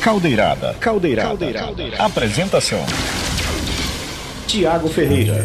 Caldeirada. Caldeirada. Caldeirada. Apresentação: Tiago Ferreira.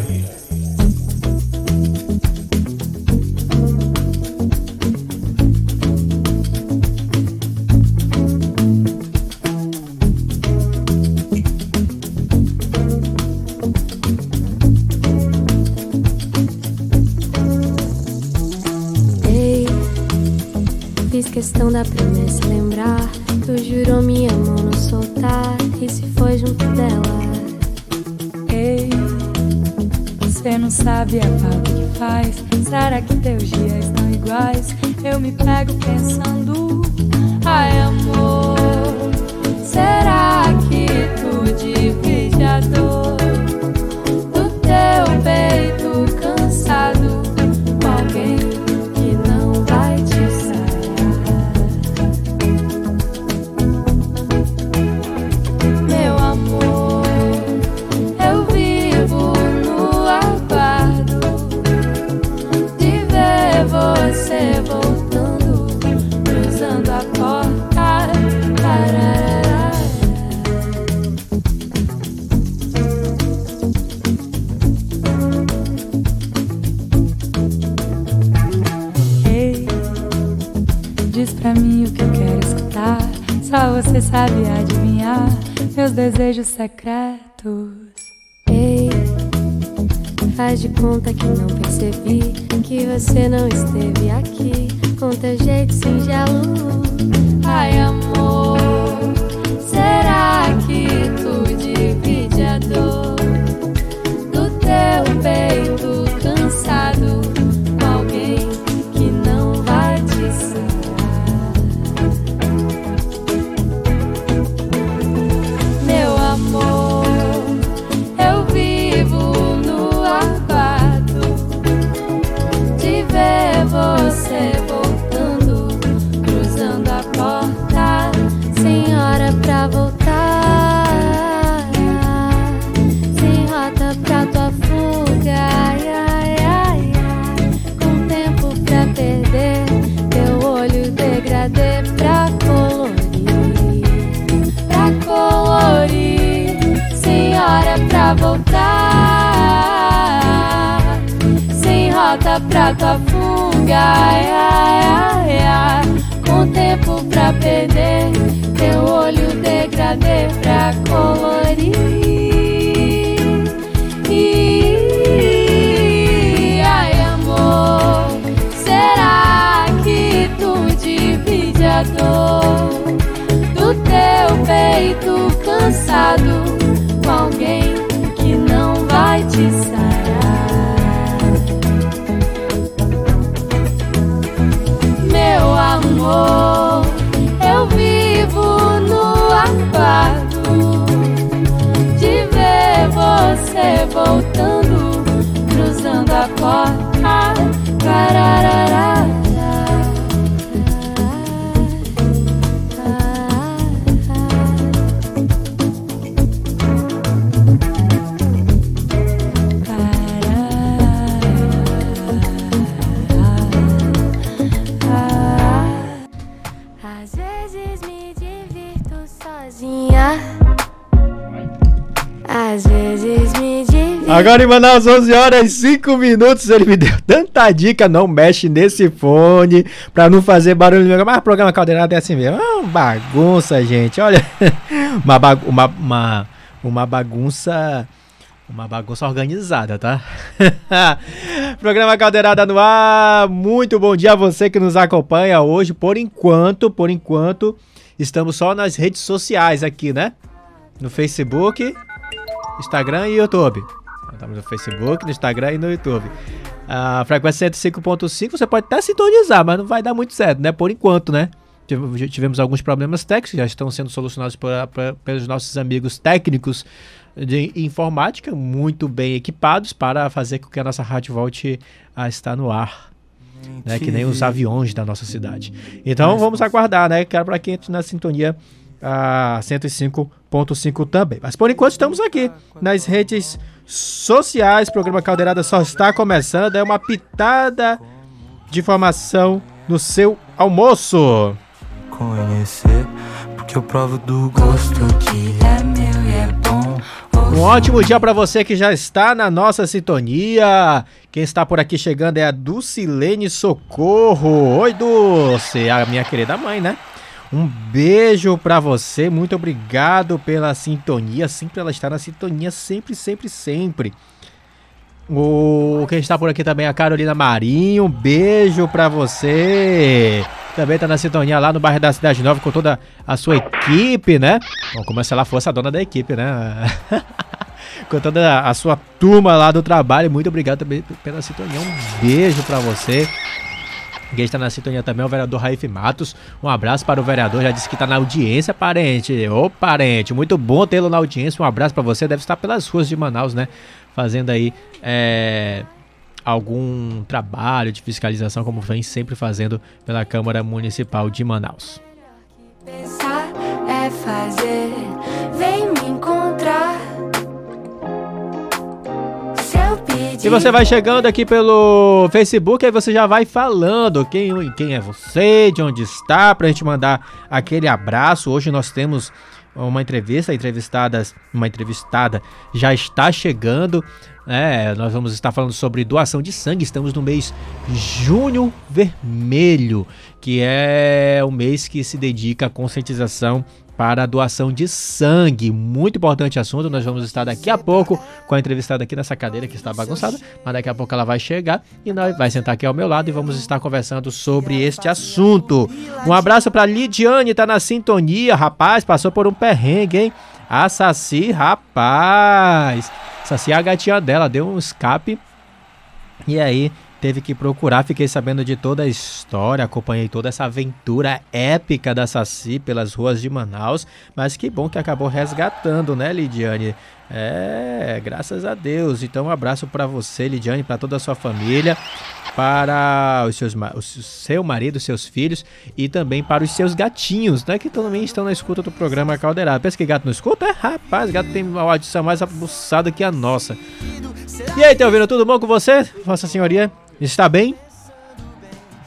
Faz de Agora em Manaus, 11 horas e 5 minutos. Ele me deu tanta dica. Não mexe nesse fone pra não fazer barulho. Mas o programa Caldeirada é assim mesmo. É uma bagunça, gente. Olha, uma, bagu uma, uma, uma bagunça. Uma bagunça organizada, tá? Programa Caldeirada no ar. Muito bom dia a você que nos acompanha hoje. Por enquanto, por enquanto, estamos só nas redes sociais aqui, né? No Facebook, Instagram e YouTube. Estamos no Facebook, no Instagram e no YouTube. A frequência 105.5 você pode até sintonizar, mas não vai dar muito certo, né? Por enquanto, né? Tive- Tivemos alguns problemas técnicos, já estão sendo solucionados por- por- pelos nossos amigos técnicos de informática, muito bem equipados para fazer com que a nossa rádio volte a estar no ar. Né, que nem os aviões da nossa cidade. Então vamos aguardar, né? Quero para quem entre na sintonia a 105.5 também. Mas por enquanto estamos aqui nas redes sociais. O programa Caldeirada só está começando. É uma pitada de informação no seu almoço. conhecer. Por que eu provo do gosto que é meu e é bom. Um ótimo dia para você que já está na nossa sintonia. Quem está por aqui chegando é a Dulcilene Socorro. Oi, Dulce, a minha querida mãe, né? Um beijo para você, muito obrigado pela sintonia, sempre ela está na sintonia, sempre, sempre, sempre. O quem está por aqui também é a Carolina Marinho, um beijo para você. Também tá na sintonia lá no bairro da Cidade Nova com toda a sua equipe, né? Bom, como se ela fosse a dona da equipe, né? com toda a sua turma lá do trabalho. Muito obrigado também pela sintonia. Um beijo para você. Quem está na sintonia também é o vereador Raif Matos. Um abraço para o vereador. Já disse que está na audiência, parente. Ô, parente, muito bom tê-lo na audiência. Um abraço para você. Deve estar pelas ruas de Manaus, né? Fazendo aí é, algum trabalho de fiscalização, como vem sempre fazendo pela Câmara Municipal de Manaus. Pensar é fazer, E você vai chegando aqui pelo Facebook, aí você já vai falando quem, quem é você, de onde está, pra gente mandar aquele abraço. Hoje nós temos uma entrevista, entrevistadas, uma entrevistada já está chegando. É, nós vamos estar falando sobre doação de sangue. Estamos no mês Junho Vermelho, que é o mês que se dedica à conscientização para a doação de sangue. Muito importante assunto. Nós vamos estar daqui a pouco com a entrevistada aqui nessa cadeira que está bagunçada, mas daqui a pouco ela vai chegar e nós vai sentar aqui ao meu lado e vamos estar conversando sobre este assunto. Um abraço para Lidiane, tá na sintonia, rapaz, passou por um perrengue, hein? A Saci, rapaz. Saci a gatinha dela deu um escape. E aí teve que procurar, fiquei sabendo de toda a história, acompanhei toda essa aventura épica da Saci pelas ruas de Manaus, mas que bom que acabou resgatando, né, Lidiane? É, graças a Deus. Então, um abraço para você, Lidiane, para toda a sua família, para os seus, o seu marido, seus filhos e também para os seus gatinhos, né, que também estão na escuta do programa Caldeirado. Pensa que gato não escuta? É, rapaz, gato tem uma audição mais abuçada que a nossa. E aí, tá ouvindo tudo bom com você, Vossa Senhoria? Está bem?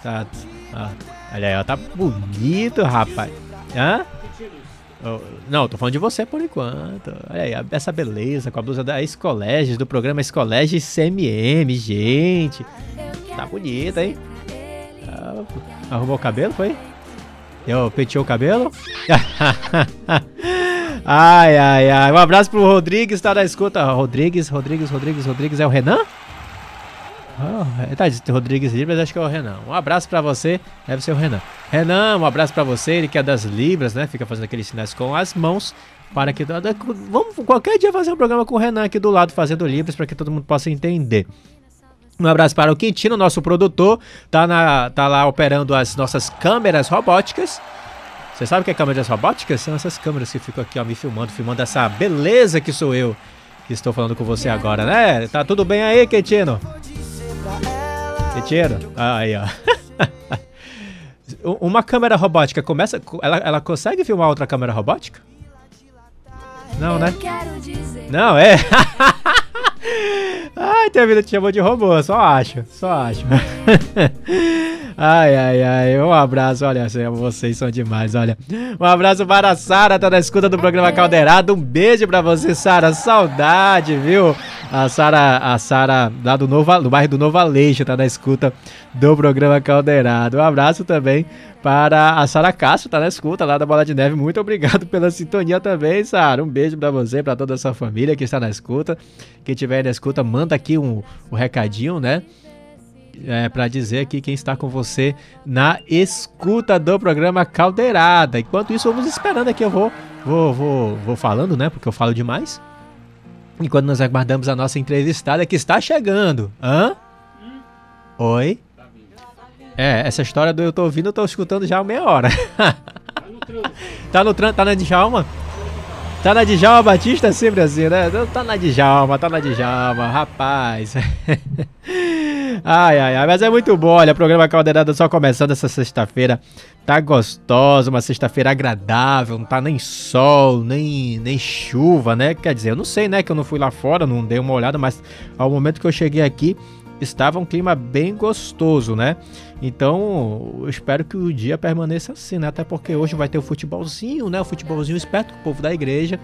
Tá. Ah, olha aí, ó, tá bonito, rapaz. Hã? Não, tô falando de você por enquanto. Olha aí, essa beleza com a blusa da Escoleges, do programa Escoleges CMM, gente. Tá bonita, hein? Ah, arrumou o cabelo, foi? Eu penteou o cabelo? ai, ai, ai. Um abraço pro Rodrigues, tá na escuta. Rodrigues, Rodrigues, Rodrigues, Rodrigues. É o Renan? Oh, tá dizendo Rodrigues Libras, acho que é o Renan. Um abraço para você, deve ser o Renan. Renan, um abraço para você, ele que é das Libras, né? Fica fazendo aqueles sinais com as mãos para que vamos qualquer dia fazer um programa com o Renan aqui do lado fazendo Libras para que todo mundo possa entender. Um abraço para o Quintino, nosso produtor, tá, na, tá lá operando as nossas câmeras robóticas. Você sabe o que é câmeras robóticas? São essas câmeras que ficam aqui ó, me filmando, filmando essa beleza que sou eu que estou falando com você agora, né? Tá tudo bem aí, Quintino? Retiro? Ah, aí, ó. Uma câmera robótica começa. Ela, ela consegue filmar outra câmera robótica? Não, né? Não, é. Ai, tua vida te chamou de robô, só acho, só acho. Ai, ai, ai. Um abraço, olha, vocês são demais, olha. Um abraço para a Sara, tá na escuta do programa Caldeirado. Um beijo para você, Sara. Saudade, viu? A Sara, a Sara lá do, Novo, do bairro do Novo Aleixo, tá na escuta do programa Caldeirado. Um abraço também para a Sara Castro, tá na escuta lá da Bola de Neve. Muito obrigado pela sintonia também, Sara. Um beijo para você, para toda a sua família que está na escuta. Quem tiver na escuta, manda aqui um, um recadinho, né? é, para dizer aqui quem está com você na escuta do programa Caldeirada. Enquanto isso, vamos esperando aqui. Eu vou, vou, vou, vou falando, né? Porque eu falo demais. Enquanto nós aguardamos a nossa entrevistada que está chegando. Hã? Oi? É, essa história do eu tô ouvindo, eu tô escutando já há meia hora. tá no trânsito, tá na Djalma? Tá na Djalma Batista sempre assim, né? Tá na Djalma, tá na Djalma, rapaz. Ai, ai, ai, mas é muito bom. Olha, o programa Caldeirada só começando essa sexta-feira. Tá gostosa, uma sexta-feira agradável, não tá nem sol, nem, nem chuva, né? Quer dizer, eu não sei, né? Que eu não fui lá fora, não dei uma olhada, mas ao momento que eu cheguei aqui, estava um clima bem gostoso, né? Então, eu espero que o dia permaneça assim, né? Até porque hoje vai ter o futebolzinho, né? O futebolzinho esperto com o povo da igreja,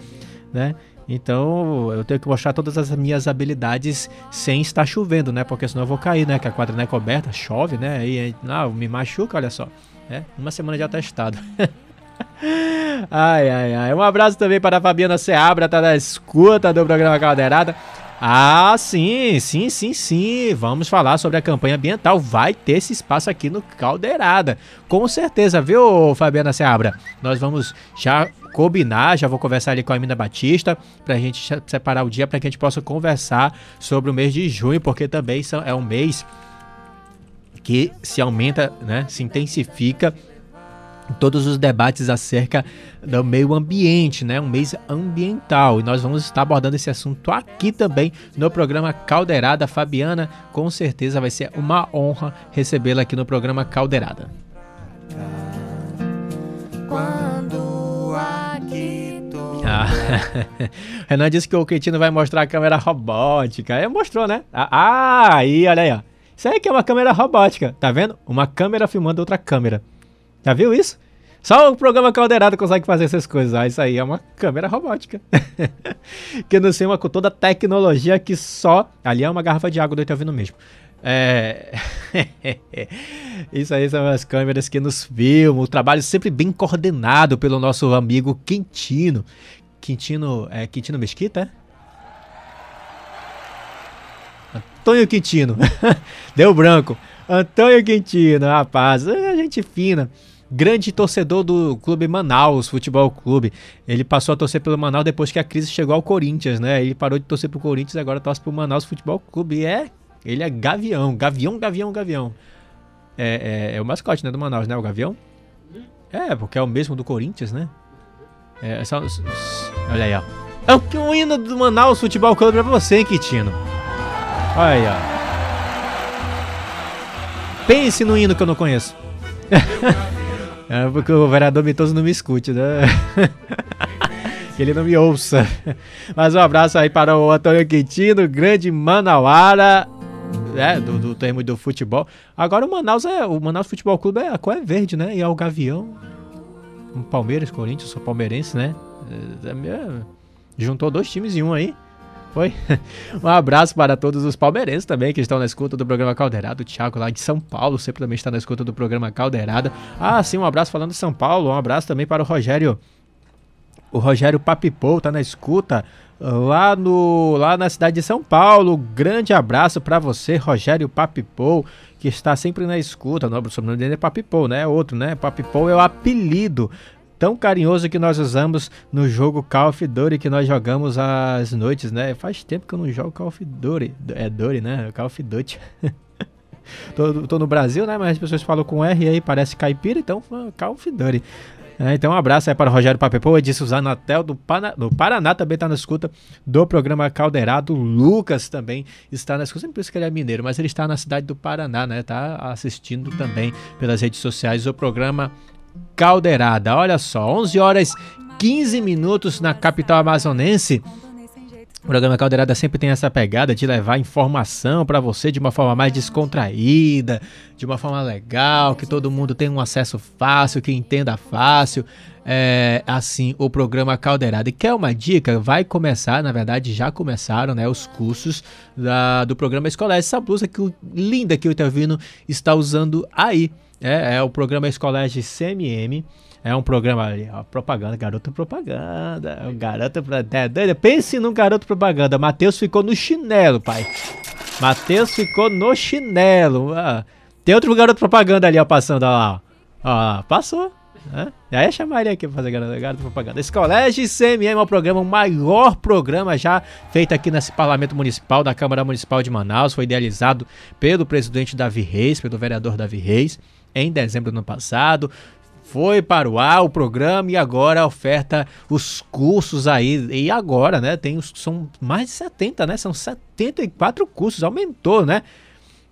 né? Então eu tenho que mostrar todas as minhas habilidades sem estar chovendo, né? Porque senão eu vou cair, né? Que a quadra não é coberta, chove, né? Aí não, me machuca, olha só. É, uma semana de atestado. ai, ai, ai. Um abraço também para a Fabiana Seabra, tá na escuta do programa Caldeirada. Ah, sim, sim, sim, sim. Vamos falar sobre a campanha ambiental. Vai ter esse espaço aqui no Caldeirada. Com certeza, viu, Fabiana Seabra? Nós vamos já combinar, já vou conversar ali com a Mina Batista para a gente separar o dia para que a gente possa conversar sobre o mês de junho, porque também é um mês que se aumenta, né, se intensifica todos os debates acerca do meio ambiente, né? Um mês ambiental. E nós vamos estar abordando esse assunto aqui também no programa Caldeirada. Fabiana, com certeza vai ser uma honra recebê-la aqui no programa Caldeirada. Ah, Renan disse que o Quintino vai mostrar a câmera robótica. É, mostrou, né? Ah, aí, olha aí, ó. Isso aí que é uma câmera robótica, tá vendo? Uma câmera filmando outra câmera. Já viu isso? Só o programa Caldeirado consegue fazer essas coisas. Ah, isso aí é uma câmera robótica. que não sei, uma com toda a tecnologia que só. Ali é uma garrafa de água do ouvindo mesmo. É... Isso aí são as câmeras que nos filmam. O trabalho sempre bem coordenado pelo nosso amigo Quintino. Quintino. É Quintino Mesquita? É? Antônio Quintino. Deu branco. Antônio Quintino, rapaz. É gente fina grande torcedor do clube Manaus Futebol Clube. Ele passou a torcer pelo Manaus depois que a crise chegou ao Corinthians, né? Ele parou de torcer pro Corinthians e agora torce pro Manaus Futebol Clube. E é ele é gavião, gavião, gavião, gavião. É, é, é, o mascote, né, do Manaus, né, o gavião? É, porque é o mesmo do Corinthians, né? É, só, olha aí, ó. É o hino do Manaus Futebol Clube pra você, hein? Aí, ó. Pense no hino que eu não conheço. é porque o vereador Mitoso não me escute, né? que ele não me ouça. Mas um abraço aí para o Antônio Quintino, grande Manauara é, do, do termo do futebol. Agora o Manaus é. O Manaus Futebol Clube é a cor é verde, né? E é o Gavião. Palmeiras, Corinthians, sou palmeirense, né? É, é, juntou dois times em um aí. Foi? Um abraço para todos os palmeirenses também que estão na escuta do programa Caldeirado. O Thiago lá de São Paulo sempre também está na escuta do programa Caldeirada. Ah, sim, um abraço falando de São Paulo. Um abraço também para o Rogério. O Rogério Papipou tá na escuta lá no lá na cidade de São Paulo. Grande abraço para você, Rogério Papipou, que está sempre na escuta. O sobrenome dele é Papipou, né? Outro, né? Papipou é o apelido tão carinhoso que nós usamos no jogo Call of Duty que nós jogamos às noites, né? Faz tempo que eu não jogo Call of Duty. É Duty, né? Call of Duty. tô, tô, no Brasil, né? Mas as pessoas falam com R aí, parece caipira, então Call of Duty. É, então, um abraço aí para o Rogério Papepô, Edson Zanatel do, Pana, do Paraná também está na escuta do programa Caldeirado. Lucas também está na escuta, sempre penso que ele é mineiro, mas ele está na cidade do Paraná, né? Tá assistindo também pelas redes sociais o programa Caldeirada. Olha só, 11 horas 15 minutos na capital amazonense. O programa Caldeirada sempre tem essa pegada de levar informação para você de uma forma mais descontraída, de uma forma legal, que todo mundo tenha um acesso fácil, que entenda fácil. É, assim, o programa Caldeirada. E quer uma dica? Vai começar, na verdade já começaram, né, os cursos da, do programa Escolar. Essa blusa que, linda que o Itavino está usando aí. É, é o programa Escolar de CMM. É um programa ali, ó, propaganda, garoto propaganda. O garoto é Pense num garoto propaganda. Matheus ficou no chinelo, pai. Matheus ficou no chinelo. Ah, tem outro garoto propaganda ali, ó, passando, ó lá. Ó, passou. Né? E aí chamar aqui pra fazer garoto, garoto propaganda. Esse colégio CMM é um programa, o maior programa já feito aqui nesse parlamento municipal, da Câmara Municipal de Manaus. Foi idealizado pelo presidente Davi Reis, pelo vereador Davi Reis em dezembro do ano passado foi para o ar o programa e agora oferta os cursos aí. E agora, né? Tem os, são mais de 70, né? São 74 cursos, aumentou, né?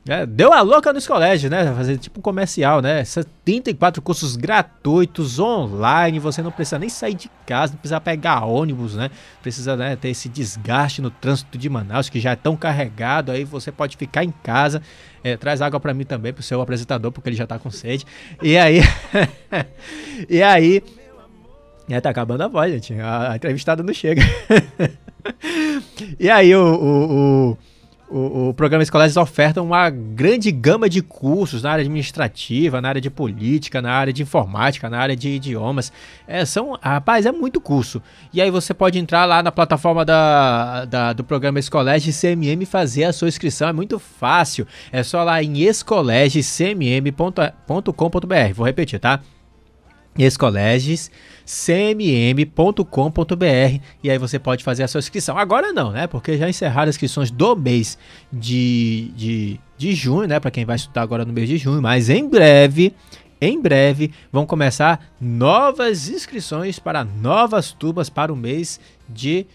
É, deu a louca nos colégios, né? Fazer tipo um comercial, né? 74 cursos gratuitos online. Você não precisa nem sair de casa, não precisa pegar ônibus, né? Precisa né, ter esse desgaste no trânsito de Manaus, que já é tão carregado. Aí você pode ficar em casa. É, traz água para mim também, pro seu apresentador, porque ele já tá com sede. E aí. e aí. É, tá acabando a voz, gente. A, a entrevistada não chega. e aí, o, o, o o, o programa Escolares oferta uma grande gama de cursos na área administrativa, na área de política, na área de informática, na área de idiomas. É, são, rapaz, é muito curso. E aí você pode entrar lá na plataforma da, da do programa Escolégio CMM e fazer a sua inscrição. É muito fácil. É só lá em escolegecmm.com.br. Vou repetir, tá? Escoleges cmm.com.br e aí você pode fazer a sua inscrição. Agora não, né? Porque já encerraram as inscrições do mês de, de, de junho, né? Para quem vai estudar agora no mês de junho, mas em breve, em breve vão começar novas inscrições para novas turmas para o mês de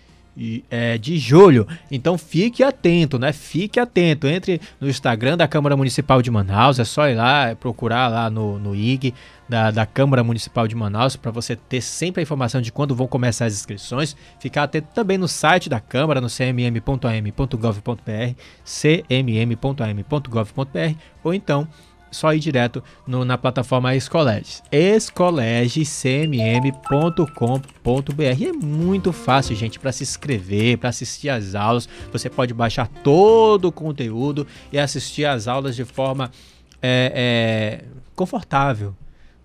é, de julho. Então fique atento, né? Fique atento. Entre no Instagram da Câmara Municipal de Manaus, é só ir lá, procurar lá no, no IG da, da Câmara Municipal de Manaus para você ter sempre a informação de quando vão começar as inscrições. Ficar atento também no site da Câmara, no cmm.am.gov.br, cmm.am.gov.br, ou então só ir direto no, na plataforma Escoleges. escolegecmm.com.br. É muito fácil, gente, para se inscrever, para assistir às aulas. Você pode baixar todo o conteúdo e assistir às aulas de forma é, é, confortável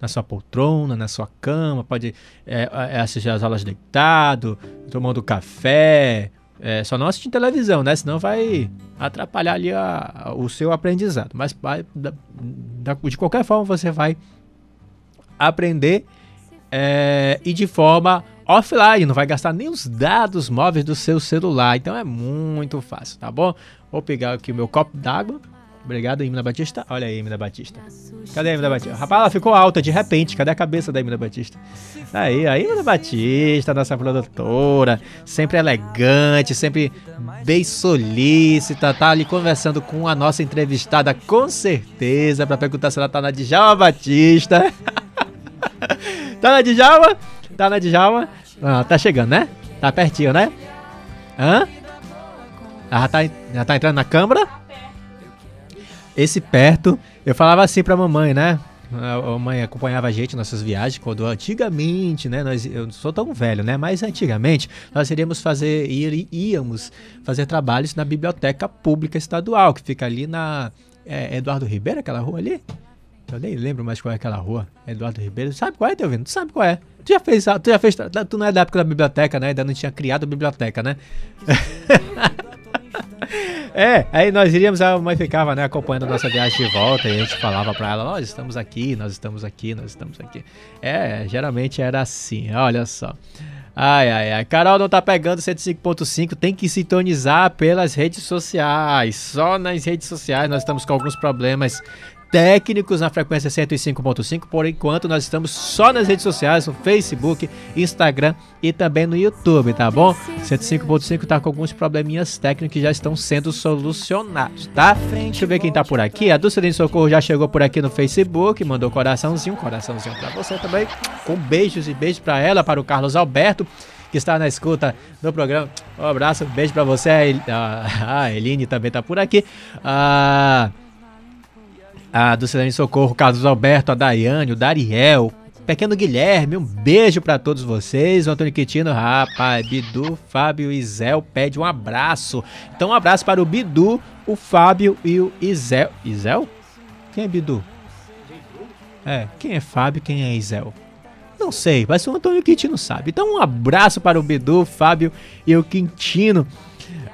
na sua poltrona, na sua cama, pode é, é, assistir as aulas deitado, tomando café. É, só não assistir televisão, né? Senão vai atrapalhar ali a, a, o seu aprendizado. Mas vai, da, da, de qualquer forma você vai aprender é, e de forma offline, não vai gastar nem os dados móveis do seu celular. Então é muito fácil, tá bom? Vou pegar aqui o meu copo d'água Obrigado, Emina Batista. Olha aí, Emina Batista. Cadê a Emina Batista? Rapaz, ela ficou alta de repente. Cadê a cabeça da Emina Batista? Aí, a Emina Batista, nossa produtora. Sempre elegante, sempre bem solícita. Tá ali conversando com a nossa entrevistada, com certeza, para perguntar se ela tá na Djalma Batista. tá na Djalma? Tá na Djalma? Ah, tá chegando, né? Tá pertinho, né? Hã? Ela tá, já tá entrando na câmara? Esse perto, eu falava assim pra mamãe, né? A mãe acompanhava a gente nessas viagens quando antigamente, né? Nós, eu não sou tão velho, né? Mas antigamente nós iríamos fazer, íamos fazer trabalhos na biblioteca pública estadual que fica ali na é, Eduardo Ribeiro, aquela rua ali. Eu nem lembro mais qual é aquela rua. Eduardo Ribeiro. Sabe qual é, teu vendo? Tu sabe qual é? Tu já fez, tu já fez, tu não é da época da biblioteca, né? Ainda não tinha criado a biblioteca, né? É, aí nós iríamos, a mãe ficava, né, acompanhando a nossa viagem de volta e a gente falava pra ela, nós estamos aqui, nós estamos aqui, nós estamos aqui. É, geralmente era assim, olha só. Ai, ai, ai. Carol não tá pegando 105.5, tem que sintonizar pelas redes sociais. Só nas redes sociais nós estamos com alguns problemas técnicos na frequência 105.5. Por enquanto, nós estamos só nas redes sociais, no Facebook, Instagram e também no YouTube, tá bom? 105.5 tá com alguns probleminhas técnicos que já estão sendo solucionados, tá? Deixa eu ver quem tá por aqui. A Dulce de Socorro já chegou por aqui no Facebook, mandou coraçãozinho, coraçãozinho pra você também. Com beijos e beijos pra ela, para o Carlos Alberto que está na escuta do programa. Um abraço, um beijo para você. A Eline também tá por aqui. Ah, a do Cidadão Socorro, Carlos Alberto, a Daiane, o Dariel, Pequeno Guilherme, um beijo para todos vocês. O Antônio Quitino, rapaz, Bidu, Fábio e Isel pede um abraço. Então, um abraço para o Bidu, o Fábio e o Isel. Isel? Quem é Bidu? É, quem é Fábio quem é Isel? Não sei, mas o Antônio Quintino sabe. Então, um abraço para o Bidu, Fábio e o Quintino.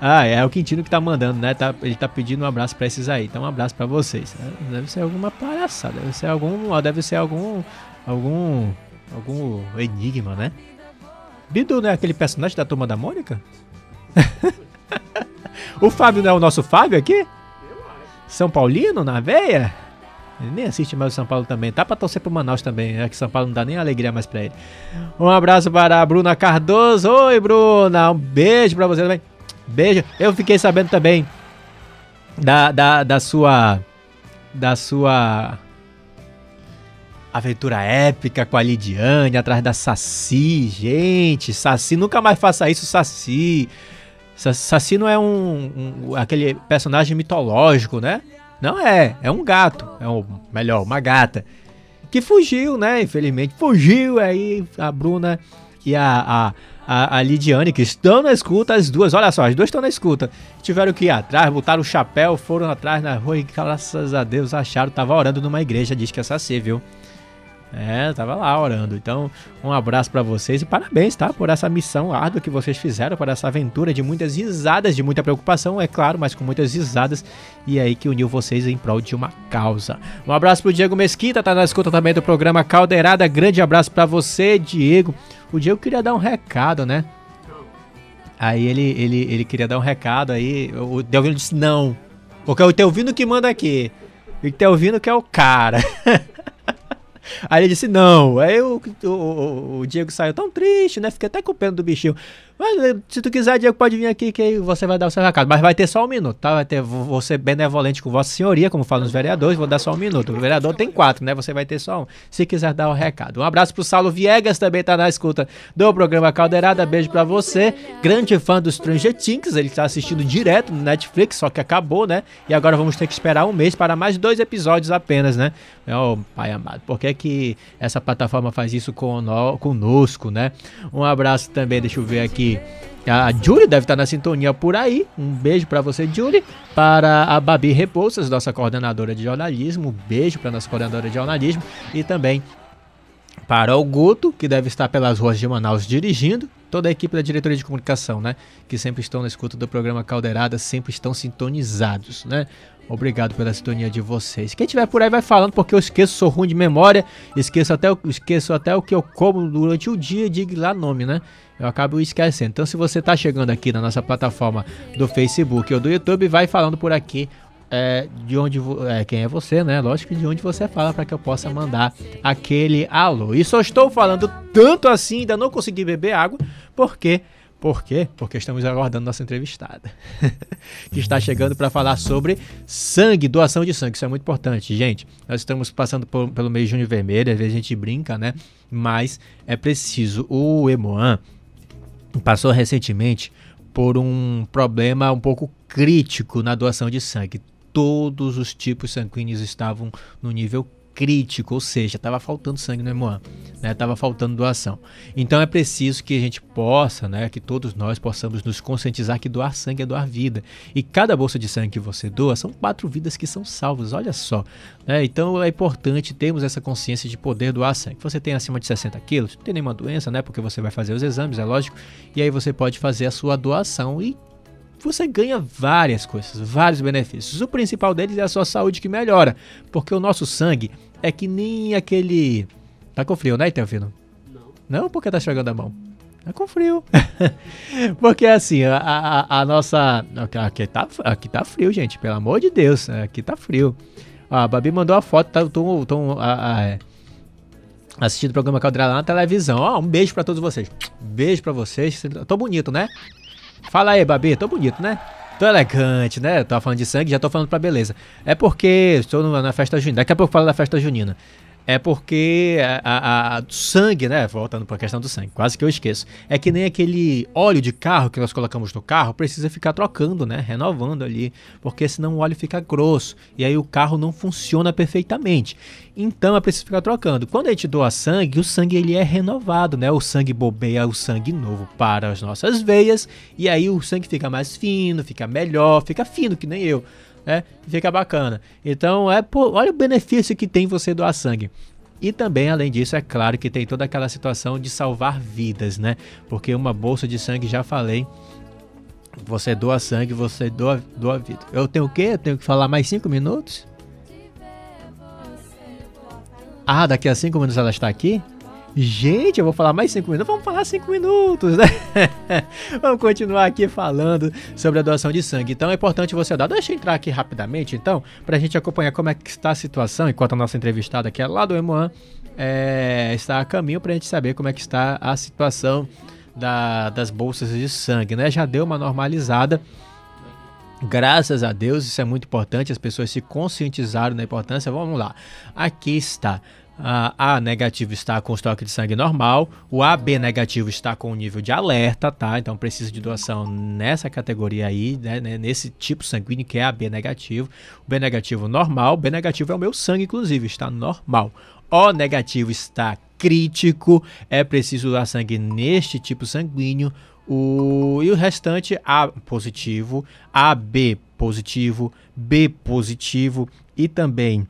Ah, é o Quintino que tá mandando, né? Tá, ele tá pedindo um abraço pra esses aí. Então um abraço pra vocês. Deve ser alguma palhaçada, deve ser algum. Deve ser algum. algum. algum enigma, né? Bidu não é aquele personagem da turma da Mônica? o Fábio não é o nosso Fábio aqui? São Paulino na veia? Ele nem assiste mais o São Paulo também. Tá pra torcer pro Manaus também. É que São Paulo não dá nem alegria mais pra ele. Um abraço para a Bruna Cardoso. Oi, Bruna. Um beijo pra você também. Beijo. Eu fiquei sabendo também da, da, da sua. Da sua. Aventura épica com a Lidiane atrás da Saci. Gente, Saci, nunca mais faça isso, Saci. Saci não é um, um, aquele personagem mitológico, né? Não é, é um gato, é um melhor, uma gata que fugiu, né? Infelizmente fugiu aí a Bruna e a, a, a, a, Lidiane, que estão na escuta, as duas, olha só, as duas estão na escuta. Tiveram que ir atrás, botaram o chapéu, foram atrás na rua e graças a Deus acharam, tava orando numa igreja, diz que é Saci, viu? É, tava lá orando. Então, um abraço para vocês e parabéns, tá? Por essa missão árdua que vocês fizeram, por essa aventura de muitas risadas, de muita preocupação, é claro, mas com muitas risadas. E aí que uniu vocês em prol de uma causa. Um abraço pro Diego Mesquita, tá na escuta também do programa Caldeirada. Grande abraço para você, Diego. O Diego queria dar um recado, né? Aí ele, ele, ele queria dar um recado aí. O Delvino disse não. Porque é o Telvino que manda aqui. E o Telvino que é o cara. Aí ele disse não. Aí o, o, o, Diego saiu tão triste, né? Fiquei até com pena do bichinho. Mas eh, se tu quiser, Diego, pode vir aqui que você vai dar o seu recado. Mas vai ter só um minuto, tá? Vai ter, ser benevolente com Vossa Senhoria, como falam os vereadores, vou dar só um minuto. O vereador tem quatro, né? Você vai ter só um. Se quiser dar o recado. Um abraço pro Saulo Viegas, também tá na escuta do programa Caldeirada. Beijo pra você. Grande fã dos Stranger Things, ele tá assistindo direto no Netflix, só que acabou, né? E agora vamos ter que esperar um mês para mais dois episódios apenas, né? Oh, pai amado, por que, que essa plataforma faz isso conosco, né? Um abraço também, deixa eu ver aqui a Julie deve estar na sintonia por aí. Um beijo para você, Julie. Para a Babi Repouças, nossa coordenadora de jornalismo. Um beijo para nossa coordenadora de jornalismo. E também para o Guto, que deve estar pelas ruas de Manaus dirigindo. Toda a equipe da diretoria de comunicação, né? Que sempre estão na escuta do programa Caldeirada, sempre estão sintonizados, né? Obrigado pela sintonia de vocês. Quem tiver por aí vai falando, porque eu esqueço, sou ruim de memória, esqueço até, esqueço até o que eu como durante o dia, diga lá nome, né? Eu acabo esquecendo. Então, se você está chegando aqui na nossa plataforma do Facebook ou do YouTube, vai falando por aqui é, de onde é, quem é você, né? Lógico de onde você fala para que eu possa mandar aquele alô. E só estou falando tanto assim, ainda não consegui beber água, porque por quê? Porque estamos aguardando nossa entrevistada, que está chegando para falar sobre sangue, doação de sangue. Isso é muito importante, gente. Nós estamos passando por, pelo mês de junho vermelho, às vezes a gente brinca, né? Mas é preciso. O Emoan passou recentemente por um problema um pouco crítico na doação de sangue. Todos os tipos sanguíneos estavam no nível crítico, ou seja, estava faltando sangue no Emoan, né? Tava faltando doação. Então é preciso que a gente possa, né, que todos nós possamos nos conscientizar que doar sangue é doar vida. E cada bolsa de sangue que você doa são quatro vidas que são salvas. Olha só, né? Então é importante termos essa consciência de poder doar sangue. Você tem acima de 60 quilos, não tem nenhuma doença, né? Porque você vai fazer os exames, é lógico. E aí você pode fazer a sua doação e você ganha várias coisas, vários benefícios. O principal deles é a sua saúde que melhora, porque o nosso sangue é que nem aquele. Tá com frio, né, Teofino? Não. Não, porque tá chegando a mão. Tá com frio. porque assim, a, a, a, nossa. Aqui tá, aqui tá frio, gente. Pelo amor de Deus. Aqui tá frio. a Babi mandou a foto, tá, tô, tô, a, a, é, assistindo o programa lá na televisão. Ó, um beijo para todos vocês. Beijo para vocês. Tô bonito, né? Fala aí, Babi. Tô bonito, né? Tô elegante, né? Tô falando de sangue, já tô falando pra beleza. É porque estou na festa junina. Daqui a pouco eu falo da festa junina é porque a, a, a, sangue, né? Voltando para a questão do sangue, quase que eu esqueço. É que nem aquele óleo de carro que nós colocamos no carro, precisa ficar trocando, né? Renovando ali, porque senão o óleo fica grosso e aí o carro não funciona perfeitamente. Então é preciso ficar trocando. Quando a gente doa sangue, o sangue ele é renovado, né? O sangue bobeia o sangue novo para as nossas veias e aí o sangue fica mais fino, fica melhor, fica fino que nem eu né? Fica bacana. Então, é pô, olha o benefício que tem você doar sangue. E também, além disso, é claro que tem toda aquela situação de salvar vidas, né? Porque uma bolsa de sangue, já falei, você doa sangue, você doa, doa vida. Eu tenho o quê? Eu tenho que falar mais cinco minutos? Ah, daqui a cinco minutos ela está aqui? Gente, eu vou falar mais 5 minutos. Vamos falar 5 minutos, né? Vamos continuar aqui falando sobre a doação de sangue. Então é importante você dar. Deixa eu entrar aqui rapidamente, então, para a gente acompanhar como é que está a situação, enquanto a nossa entrevistada, que é lá do Emoan, é, está a caminho para a gente saber como é que está a situação da, das bolsas de sangue, né? Já deu uma normalizada Graças a Deus, isso é muito importante, as pessoas se conscientizaram da importância. Vamos lá. Aqui está. A negativo está com estoque de sangue normal, o AB negativo está com o nível de alerta, tá? Então precisa de doação nessa categoria aí, né? Nesse tipo sanguíneo que é AB negativo. O B negativo normal, B negativo é o meu sangue, inclusive, está normal. O negativo está crítico, é preciso doar sangue neste tipo sanguíneo. O, e o restante A positivo, AB positivo, B positivo e também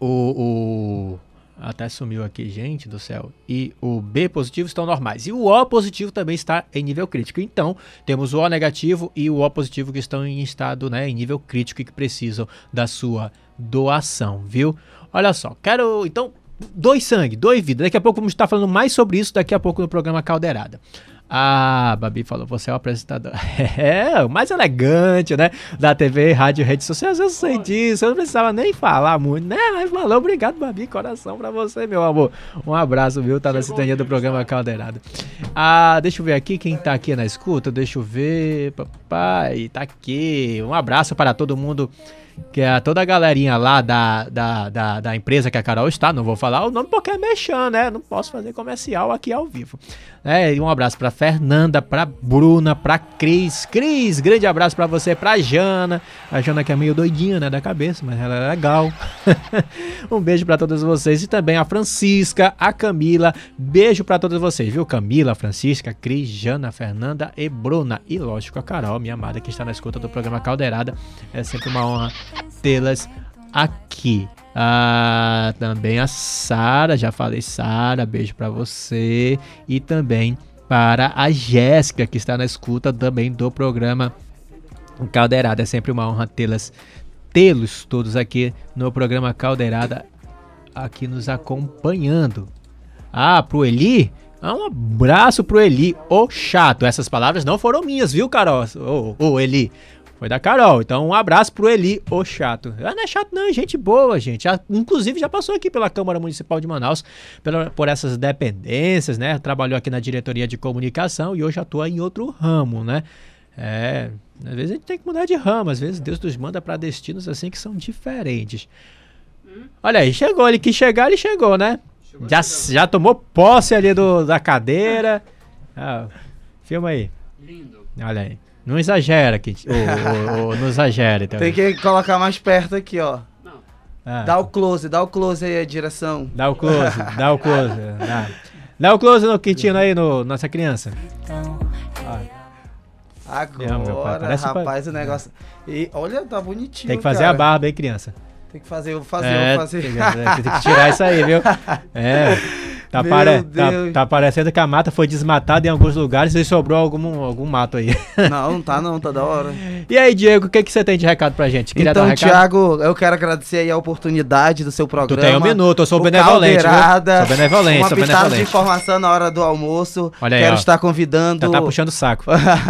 o, o até sumiu aqui, gente do céu. E o B positivo estão normais. E o O positivo também está em nível crítico. Então, temos o O negativo e o O positivo que estão em estado, né, em nível crítico e que precisam da sua doação, viu? Olha só, quero então dois sangue, dois vida. Daqui a pouco vamos estar falando mais sobre isso daqui a pouco no programa Caldeirada. Ah, Babi falou, você é o apresentador. É, o mais elegante, né? Da TV, rádio, redes sociais. Eu sei disso, eu não precisava nem falar muito, né? Mas falou, obrigado, Babi, coração pra você, meu amor. Um abraço, viu? Tá na sintonia do programa Caldeirado. Ah, deixa eu ver aqui quem tá aqui na escuta. Deixa eu ver, papai, tá aqui. Um abraço para todo mundo que é toda a galerinha lá da, da, da, da, empresa que a Carol está, não vou falar o nome porque é mexendo, né? Não posso fazer comercial aqui ao vivo. É, um abraço para Fernanda, para Bruna, para Cris. Cris, grande abraço para você, para Jana. A Jana que é meio doidinha, né, da cabeça, mas ela é legal. um beijo para todos vocês e também a Francisca, a Camila. Beijo para todos vocês, viu? Camila, Francisca, Cris, Jana, Fernanda e Bruna. E lógico a Carol, minha amada que está na escuta do programa Caldeirada. É sempre uma honra tê-las aqui. Ah, também a Sara, já falei Sara, beijo para você e também para a Jéssica que está na escuta também do programa Caldeirada. É sempre uma honra tê-las, tê-los todos aqui no programa Caldeirada aqui nos acompanhando. Ah, pro Eli, ah, um abraço pro Eli, o chato. Essas palavras não foram minhas, viu, Carol? Ô, oh, oh, Eli, foi da Carol. Então, um abraço pro Eli, o chato. Ah, não é chato, não, é gente boa, gente. Já, inclusive, já passou aqui pela Câmara Municipal de Manaus, pela, por essas dependências, né? Trabalhou aqui na diretoria de comunicação e hoje atua em outro ramo, né? É. Às vezes a gente tem que mudar de ramo, às vezes Deus nos manda para destinos assim que são diferentes. Olha aí, chegou, ele quis chegar, ele chegou, né? Chegou já, já tomou posse ali do, da cadeira. Ah, filma aí. Lindo. Olha aí. Não exagera. Ou, ou, não exagera. Então. Tem que colocar mais perto aqui, ó. Ah. Dá o close, dá o close aí a direção. Dá o close, dá o close. Dá. dá o close no Quintino aí, no Nossa Criança. Agora, rapaz, o negócio. E olha, tá bonitinho. Tem que fazer cara. a barba aí, criança. Tem que fazer, eu vou fazer, é, vou fazer. Tem, tem que tirar isso aí, viu? É. Tá, pare... tá, tá, parecendo que a mata foi desmatada em alguns lugares e sobrou algum, algum mato aí. Não, não tá não, tá da hora. E aí, Diego, o que, que você tem de recado pra gente? Queria então, um Thiago, eu quero agradecer aí a oportunidade do seu programa. Tu tem um minuto, eu sou benevolente, Sou benevolente, uma sou benevolente. de informação na hora do almoço. Olha aí, Quero ó. estar convidando... Já tá puxando o saco.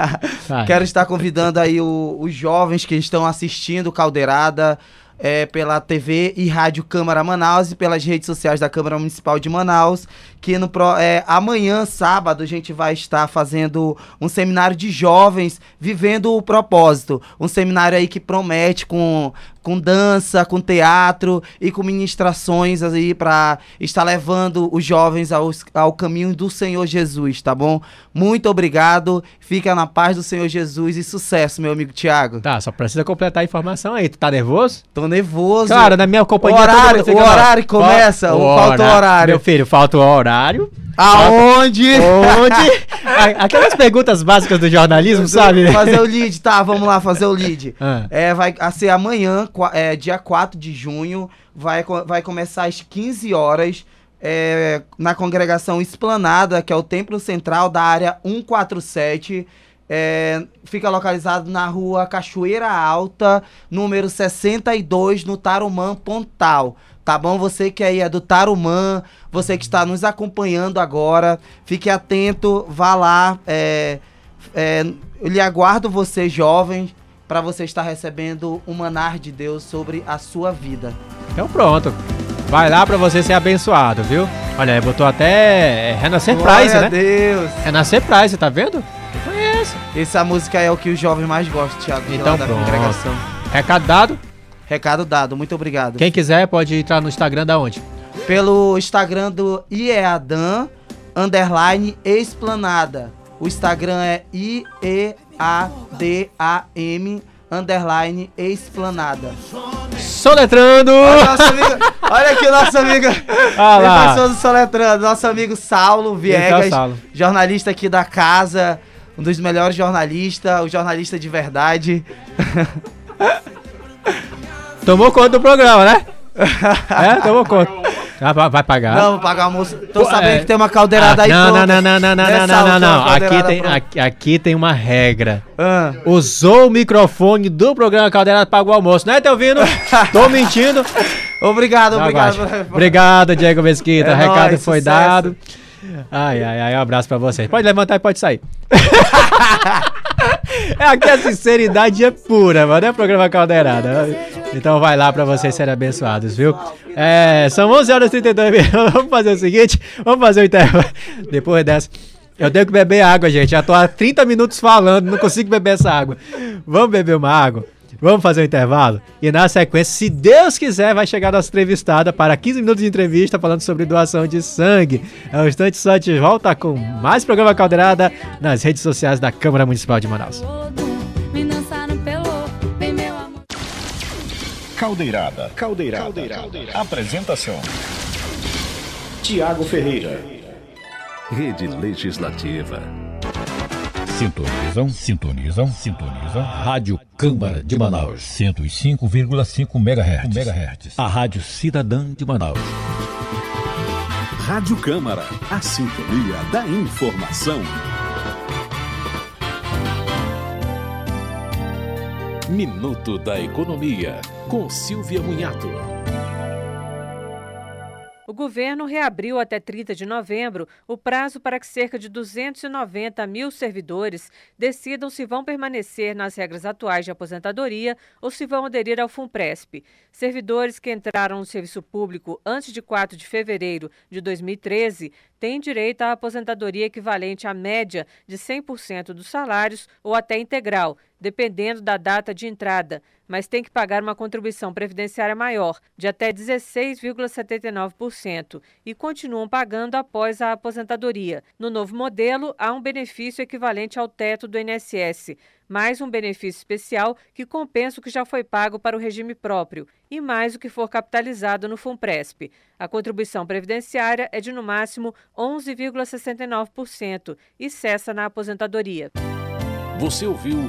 quero estar convidando aí o, os jovens que estão assistindo Caldeirada é, pela TV e Rádio Câmara Manaus e pelas redes sociais da Câmara Municipal de Manaus, que no é, amanhã, sábado, a gente vai estar fazendo um seminário de jovens vivendo o propósito. Um seminário aí que promete com com dança, com teatro e com ministrações aí para estar levando os jovens ao, ao caminho do Senhor Jesus, tá bom? Muito obrigado, fica na paz do Senhor Jesus e sucesso, meu amigo Tiago. Tá, só precisa completar a informação aí. Tu tá nervoso? Tô nervoso. Cara, na minha companhia... O horário, o horário começa, o falta o horário. Meu filho, falta o horário. Aonde? Onde? Aquelas perguntas básicas do jornalismo, sabe? Fazer o lead, tá, vamos lá, fazer o lead. Ah. É, vai ser amanhã, é, dia 4 de junho, vai, vai começar às 15 horas. É, na congregação Esplanada, que é o templo central da área 147. É, fica localizado na rua Cachoeira Alta, número 62, no Tarumã, Pontal. Tá bom? Você que aí é do Tarumã, você que está nos acompanhando agora, fique atento, vá lá. É, é, eu lhe aguardo você, jovem, para você estar recebendo um manar de Deus sobre a sua vida. Então pronto. Vai lá para você ser abençoado, viu? Olha, botou até Renascer Glória Price, né? Deus. Renascer Price, tá vendo? Essa? Essa música é o que os jovens mais gostam, Thiago, de Então da pronto. congregação. Recado dado. Recado dado, muito obrigado. Quem quiser pode entrar no Instagram da onde? Pelo Instagram do IEADAN, underline. O Instagram é I-E-A-D-A-M, underline. Soletrando! Olha, amigo- olha aqui o nosso amigo. Ah lá. Soletrando, nosso amigo Saulo Viegas, Então, Saulo. jornalista aqui da casa, um dos melhores jornalistas, o jornalista de verdade. Tomou conta do programa, né? é, tomou conta. Ah, vai- pagar. Não, vou pagar almoço. Tô Pô, sabendo é. que tem uma caldeirada Ah, aí não, não, não, não, não, não, não, não, uma não. Aqui tem, aqui, aqui tem uma regra. Ah. Usou o microfone do programa Caldeirada pagou o almoço, né? Ouvindo? Tô mentindo. Obrigado, Não, obrigado. Obrigado, Diego Mesquita. É Recado nóis, foi sucesso. dado. Ai, ai, ai, um abraço pra vocês. Pode levantar e pode sair. é aqui a sinceridade é pura, mano. É programa Caldeirada. Então vai lá pra vocês serem abençoados, viu? É, são 11 horas e 32 minutos. Vamos fazer o seguinte: vamos fazer o intervalo. Depois dessa. Eu tenho que beber água, gente. Já tô há 30 minutos falando, não consigo beber essa água. Vamos beber uma água? Vamos fazer o intervalo? E na sequência, se Deus quiser, vai chegar nossa entrevistada para 15 minutos de entrevista falando sobre doação de sangue. É um instante só de volta com mais programa Caldeirada nas redes sociais da Câmara Municipal de Manaus. Meu amor. Caldeirada. Caldeirada. Apresentação. Tiago Ferreira. Rede Legislativa. Sintonizam, sintonizam, sintonizam. Rádio Câmara de Manaus. 105,5 MHz. MHz. A Rádio Cidadã de Manaus. Rádio Câmara. A sintonia da informação. Minuto da Economia. Com Silvia Munhato. O governo reabriu até 30 de novembro o prazo para que cerca de 290 mil servidores decidam se vão permanecer nas regras atuais de aposentadoria ou se vão aderir ao FUNPRESP. Servidores que entraram no serviço público antes de 4 de fevereiro de 2013 têm direito à aposentadoria equivalente à média de 100% dos salários ou até integral, dependendo da data de entrada, mas tem que pagar uma contribuição previdenciária maior, de até 16,79%, e continuam pagando após a aposentadoria. No novo modelo, há um benefício equivalente ao teto do INSS, mais um benefício especial que compensa o que já foi pago para o regime próprio e mais o que for capitalizado no FUNPRESP. A contribuição previdenciária é de no máximo 11,69% e cessa na aposentadoria. Você ouviu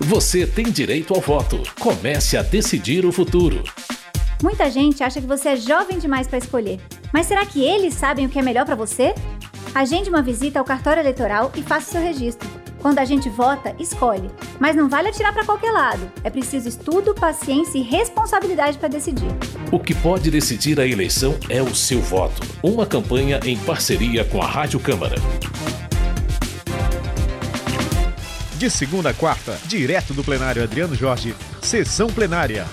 Você tem direito ao voto. Comece a decidir o futuro. Muita gente acha que você é jovem demais para escolher. Mas será que eles sabem o que é melhor para você? Agende uma visita ao cartório eleitoral e faça o seu registro. Quando a gente vota, escolhe. Mas não vale atirar para qualquer lado. É preciso estudo, paciência e responsabilidade para decidir. O que pode decidir a eleição é o seu voto. Uma campanha em parceria com a Rádio Câmara. De segunda a quarta, direto do plenário Adriano Jorge, sessão plenária.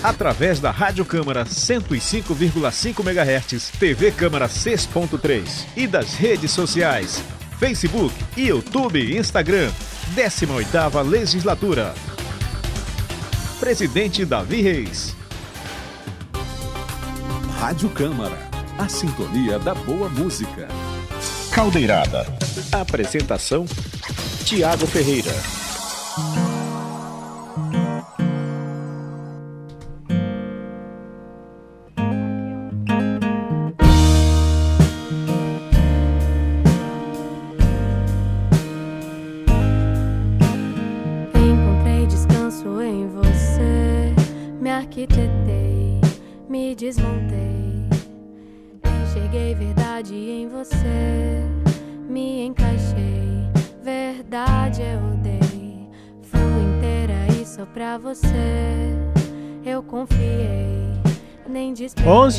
Através da Rádio Câmara 105,5 MHz, TV Câmara 6.3 e das redes sociais Facebook, YouTube e Instagram. 18ª Legislatura. Presidente Davi Reis. Rádio Câmara. A sintonia da boa música. Caldeirada. Apresentação: Tiago Ferreira.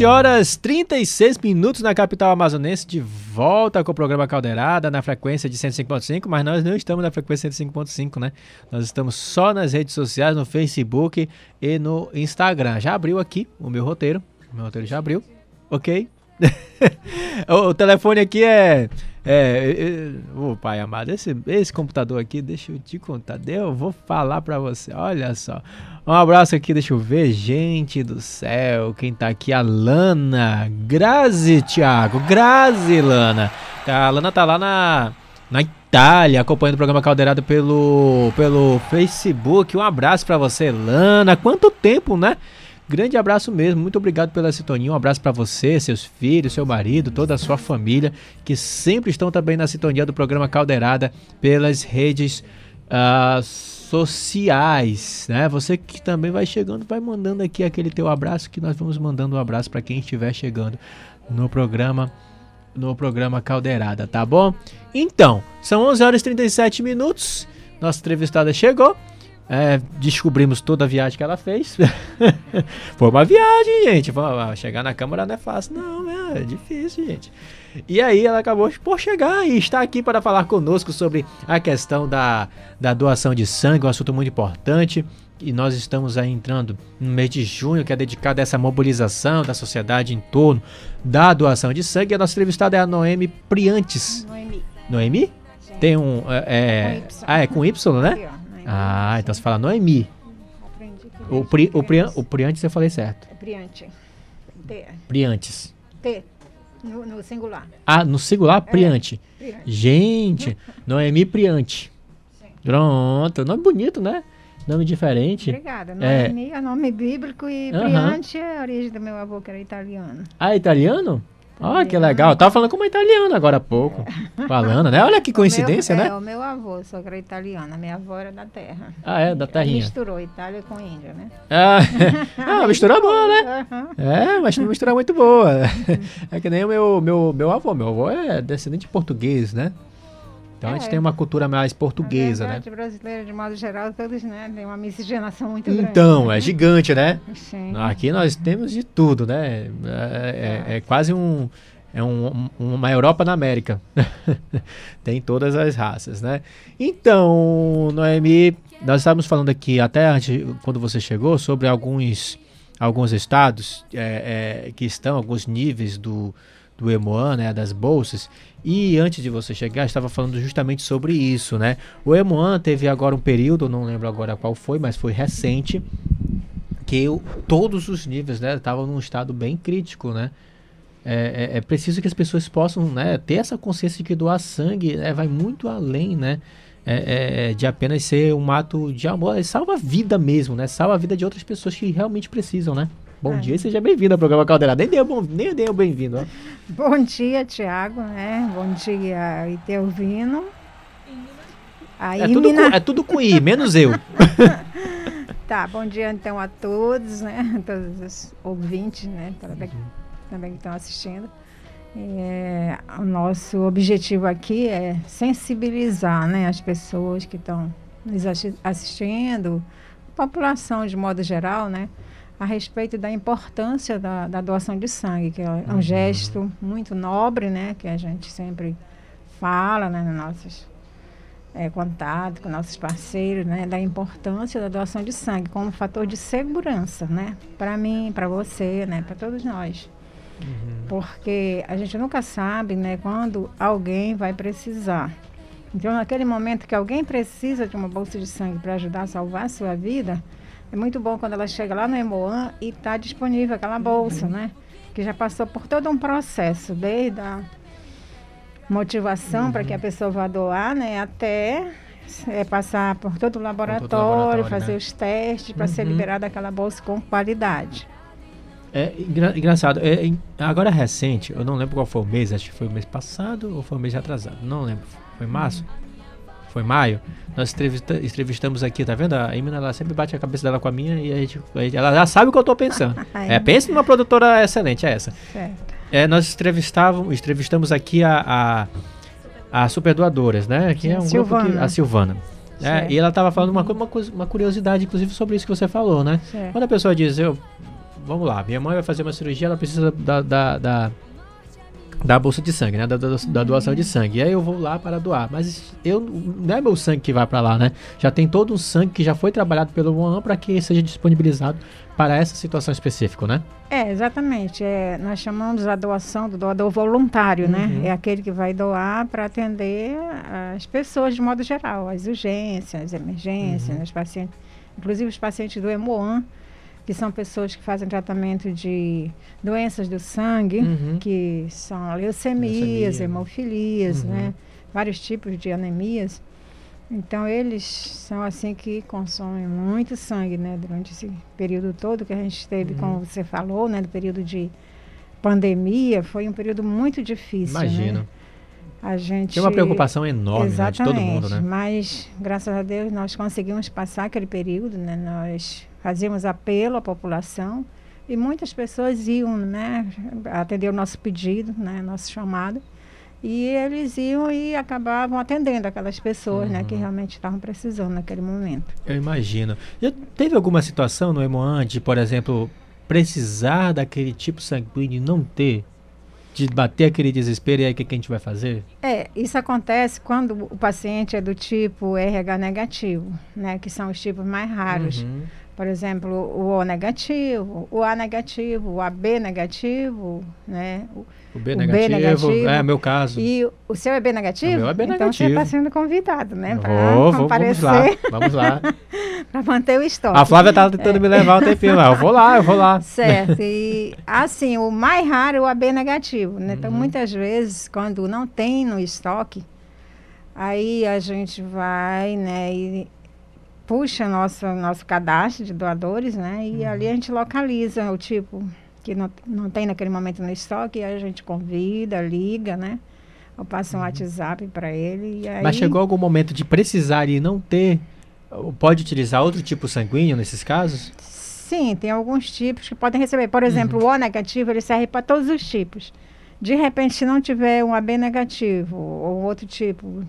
11 horas 36 minutos na capital amazonense, de volta com o programa Caldeirada na frequência de 105.5, mas nós não estamos na frequência 105.5, né? Nós estamos só nas redes sociais, no Facebook e no Instagram. Já abriu aqui o meu roteiro, o meu roteiro já abriu, ok? o, o telefone aqui é é, o pai amado, esse, esse computador aqui, deixa eu te contar, eu vou falar pra você, olha só. Um abraço aqui, deixa eu ver, gente do céu, quem tá aqui, a Lana, Grazi, Thiago, Grazi, Lana. A Lana tá lá na, na Itália, acompanhando o programa Caldeirado pelo, pelo Facebook. Um abraço pra você, Lana, quanto tempo, né? Grande abraço mesmo, muito obrigado pela sintonia. Um abraço para você, seus filhos, seu marido, toda a sua família, que sempre estão também na sintonia do programa Caldeirada pelas redes uh, sociais, né? Você que também vai chegando, vai mandando aqui aquele teu abraço que nós vamos mandando um abraço para quem estiver chegando no programa no programa Caldeirada, tá bom? Então, são 11 horas e 37 minutos. Nossa entrevistada chegou. É, descobrimos toda a viagem que ela fez. Foi uma viagem, gente. Chegar na Câmara não é fácil, não, é difícil, gente. E aí ela acabou por chegar e está aqui para falar conosco sobre a questão da, da doação de sangue, um assunto muito importante. E nós estamos aí entrando no mês de junho, que é dedicado a essa mobilização da sociedade em torno da doação de sangue. E a nossa entrevistada é a Noemi Priantes. Noemi. Noemi? Tem um. É, é, ah, é com Y, né? Ah, então você fala Noemi. O, pri, o, pri, o Priantes eu falei certo. É Priante. T. Priantes. T. No, no, singular. Ah, no singular? Priante. É, Priante. Gente, Noemi Priante. Sim. Pronto. Nome bonito, né? Nome diferente. Obrigada. Noemi é, é nome bíblico e. Priante é a origem do meu avô, que era italiano. Ah, italiano? Ah, que legal. Eu tava falando como italiana agora há pouco. É. Falando, né? Olha que coincidência, meu, né? É, o meu avô, só que era italiana. Minha avó era da terra. Ah, é? Da terrinha. Misturou Itália com Índia, né? Ah, ah mistura boa, né? É, mas uma mistura muito boa. É que nem o meu, meu, meu avô. Meu avô é descendente de português, né? Então é, a gente tem uma cultura mais portuguesa, né? brasileira, de modo geral, todos, né? Tem uma miscigenação muito então, grande. Então, é gigante, né? Sim. Aqui nós temos de tudo, né? É, é, é quase um... É um, uma Europa na América. tem todas as raças, né? Então, Noemi, nós estávamos falando aqui, até antes, quando você chegou, sobre alguns, alguns estados é, é, que estão, alguns níveis do, do EMOAN, né, das bolsas. E antes de você chegar, estava falando justamente sobre isso, né? O EMOAN teve agora um período, não lembro agora qual foi, mas foi recente, que eu, todos os níveis, né, estavam num estado bem crítico, né? É, é, é, preciso que as pessoas possam né, ter essa consciência de que doar sangue né, vai muito além, né? É, é, de apenas ser um ato de amor, salva a vida mesmo, né? Salva a vida de outras pessoas que realmente precisam, né? Bom é. dia e seja bem-vindo ao programa Caldeirada. Nem deu, bom, nem deu bem-vindo. Bom dia, Tiago, né? Bom dia, Itelvino. é, tudo com, é tudo com I, menos eu. tá, bom dia então a todos, né? Todos os ouvintes, né? Também, também que estão assistindo. É, o nosso objetivo aqui é sensibilizar né, as pessoas que estão nos assistindo, população de modo geral, né? A respeito da importância da, da doação de sangue, que é um uhum. gesto muito nobre, né, que a gente sempre fala né, nos nossos é, contatos com nossos parceiros, né, da importância da doação de sangue como fator de segurança, né, para mim, para você, né, para todos nós. Uhum. Porque a gente nunca sabe, né, quando alguém vai precisar. Então, naquele momento que alguém precisa de uma bolsa de sangue para ajudar a salvar a sua vida, é muito bom quando ela chega lá no Emoan e está disponível aquela bolsa, né? Que já passou por todo um processo, desde a motivação uhum. para que a pessoa vá doar, né? Até é, passar por todo o laboratório, todo o laboratório fazer né? os testes para uhum. ser liberada aquela bolsa com qualidade. É engra engraçado. É, agora é recente, eu não lembro qual foi o mês, acho que foi o mês passado ou foi o mês atrasado. Não lembro. Foi março? Foi maio, nós entrevista, entrevistamos aqui, tá vendo? A Emina, ela sempre bate a cabeça dela com a minha e a gente, a gente ela já sabe o que eu tô pensando. é, pense numa produtora excelente, é essa. Certo. É, nós entrevistávamos, entrevistamos aqui a, a, a Superdoadoras, né? Que é um Silvana. grupo que, a Silvana. É, e ela estava falando uma, uma, uma curiosidade, inclusive, sobre isso que você falou, né? Certo. Quando a pessoa diz, eu, vamos lá, minha mãe vai fazer uma cirurgia, ela precisa da, da, da da bolsa de sangue, né? Da, da, da, doação de sangue. E aí eu vou lá para doar. Mas eu não é meu sangue que vai para lá, né? Já tem todo um sangue que já foi trabalhado pelo ONU para que seja disponibilizado para essa situação específica, né? É, exatamente. É, nós chamamos a doação do doador voluntário, né? uhum. né? É aquele que vai doar para atender as pessoas de modo geral, as urgências, as emergências, uhum. os pacientes, inclusive os pacientes do Hemoan que são pessoas que fazem tratamento de doenças do sangue, uhum. que são leucemias, Leucemia. hemofilias, uhum. né? Vários tipos de anemias. Então eles são assim que consomem muito sangue, né? Durante esse período todo que a gente teve, uhum. como você falou, né? Do período de pandemia, foi um período muito difícil. Né? Imagino. Né? A gente... Tem uma preocupação enorme né, de todo mundo, né? Mas, graças a Deus, nós conseguimos passar aquele período, né? Nós fazíamos apelo à população e muitas pessoas iam né, atender o nosso pedido, né, nosso chamado. E eles iam e acabavam atendendo aquelas pessoas uhum. né, que uhum. realmente estavam precisando naquele momento. Eu imagino. Já teve alguma situação no Emoan de, por exemplo, precisar daquele tipo sanguíneo e não ter? De bater aquele desespero e aí o que, que a gente vai fazer? É, isso acontece quando o paciente é do tipo RH negativo, né? Que são os tipos mais raros. Uhum. Por exemplo, o O negativo, o A negativo, o AB negativo, né? O, o B, o negativo, B negativo. É, meu caso. E o seu é B negativo? O meu é B então negativo. você está sendo convidado, né? Para comparecer. Vamos lá, vamos lá. para manter o estoque. A Flávia estava tentando é. me levar um tempinho lá. Eu vou lá, eu vou lá. Certo. E assim, o mais raro é o AB negativo, né? Então, uhum. muitas vezes, quando não tem no estoque, aí a gente vai, né? E puxa nosso, nosso cadastro de doadores, né? E uhum. ali a gente localiza o tipo que não, não tem naquele momento no estoque, e a gente convida, liga, né? Ou passa um uhum. WhatsApp para ele. Aí... Mas chegou algum momento de precisar e não ter? Pode utilizar outro tipo sanguíneo nesses casos? Sim, tem alguns tipos que podem receber. Por exemplo, uhum. o O negativo ele serve para todos os tipos. De repente, se não tiver um AB negativo ou outro tipo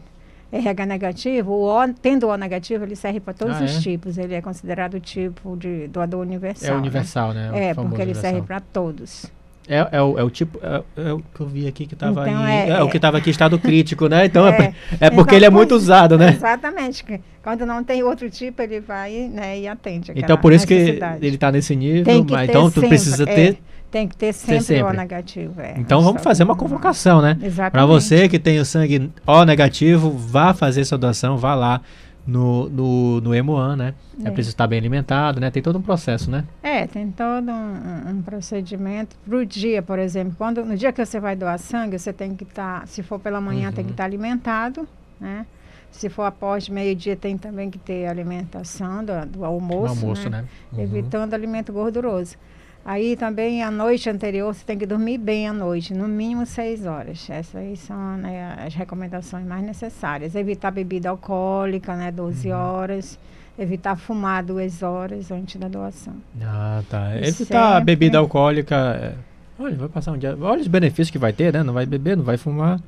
RH negativo, o o, tendo O negativo, ele serve para todos ah, os é? tipos. Ele é considerado o tipo de doador universal. É né? universal, né? né? É, porque ele universal. serve para todos. É, é, o, é o tipo. É, é, o que eu vi aqui que estava então, é, é, o que estava aqui estado crítico, né? Então é, é, é porque então, ele é muito usado, né? Exatamente. Quando não tem outro tipo, ele vai né, e atende. Então por isso que ele está nesse nível, mas então tu precisa ter tem que ter sempre, sempre. O negativo. É, então vamos fazer uma convocação, né? Para você que tem o sangue O negativo, vá fazer sua doação, vá lá no, no, no Hemoan, né? É. é preciso estar bem alimentado, né? Tem todo um processo, né? É, tem todo um, um procedimento. Pro dia, por exemplo, quando, no dia que você vai doar sangue, você tem que estar, tá, se for pela manhã, uhum. tem que estar tá alimentado, né? Se for após meio-dia, tem também que ter alimentação do, do almoço, almoço né? né? Uhum. Evitando alimento gorduroso. Aí também a noite anterior você tem que dormir bem à noite, no mínimo seis horas. Essas aí são né, as recomendações mais necessárias. Evitar bebida alcoólica, né, 12 uhum. horas. Evitar fumar duas horas antes da doação. Ah, tá. E Evitar sempre... bebida alcoólica. É... Olha, vai passar um dia. Olha os benefícios que vai ter, né? Não vai beber, não vai fumar.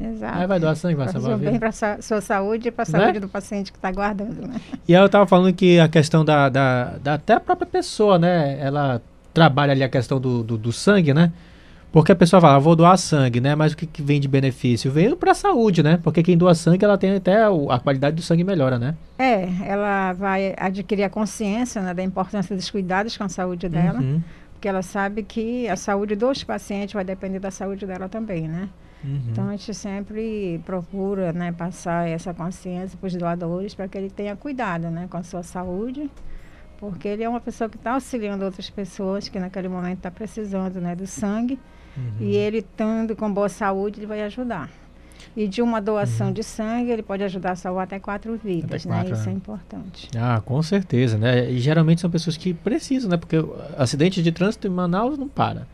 Exato. Aí vai doar sangue, vai salvar bem para a sua saúde e para a né? saúde do paciente que está guardando, né? E aí eu estava falando que a questão da, da, da, até a própria pessoa, né? Ela trabalha ali a questão do, do, do sangue, né? Porque a pessoa fala, ah, vou doar sangue, né? Mas o que, que vem de benefício? Vem para a saúde, né? Porque quem doa sangue, ela tem até a qualidade do sangue melhora, né? É, ela vai adquirir a consciência né, da importância dos cuidados com a saúde dela. Uhum. Porque ela sabe que a saúde dos pacientes vai depender da saúde dela também, né? Uhum. Então a gente sempre procura né, passar essa consciência para os doadores para que ele tenha cuidado né, com a sua saúde porque ele é uma pessoa que está auxiliando outras pessoas que naquele momento está precisando né, do sangue. Uhum. E ele, estando com boa saúde, ele vai ajudar. E de uma doação uhum. de sangue, ele pode ajudar a salvar até quatro vidas, até quatro, né? Isso é importante. Ah, com certeza, né? E geralmente são pessoas que precisam, né? Porque acidente de trânsito em Manaus não para.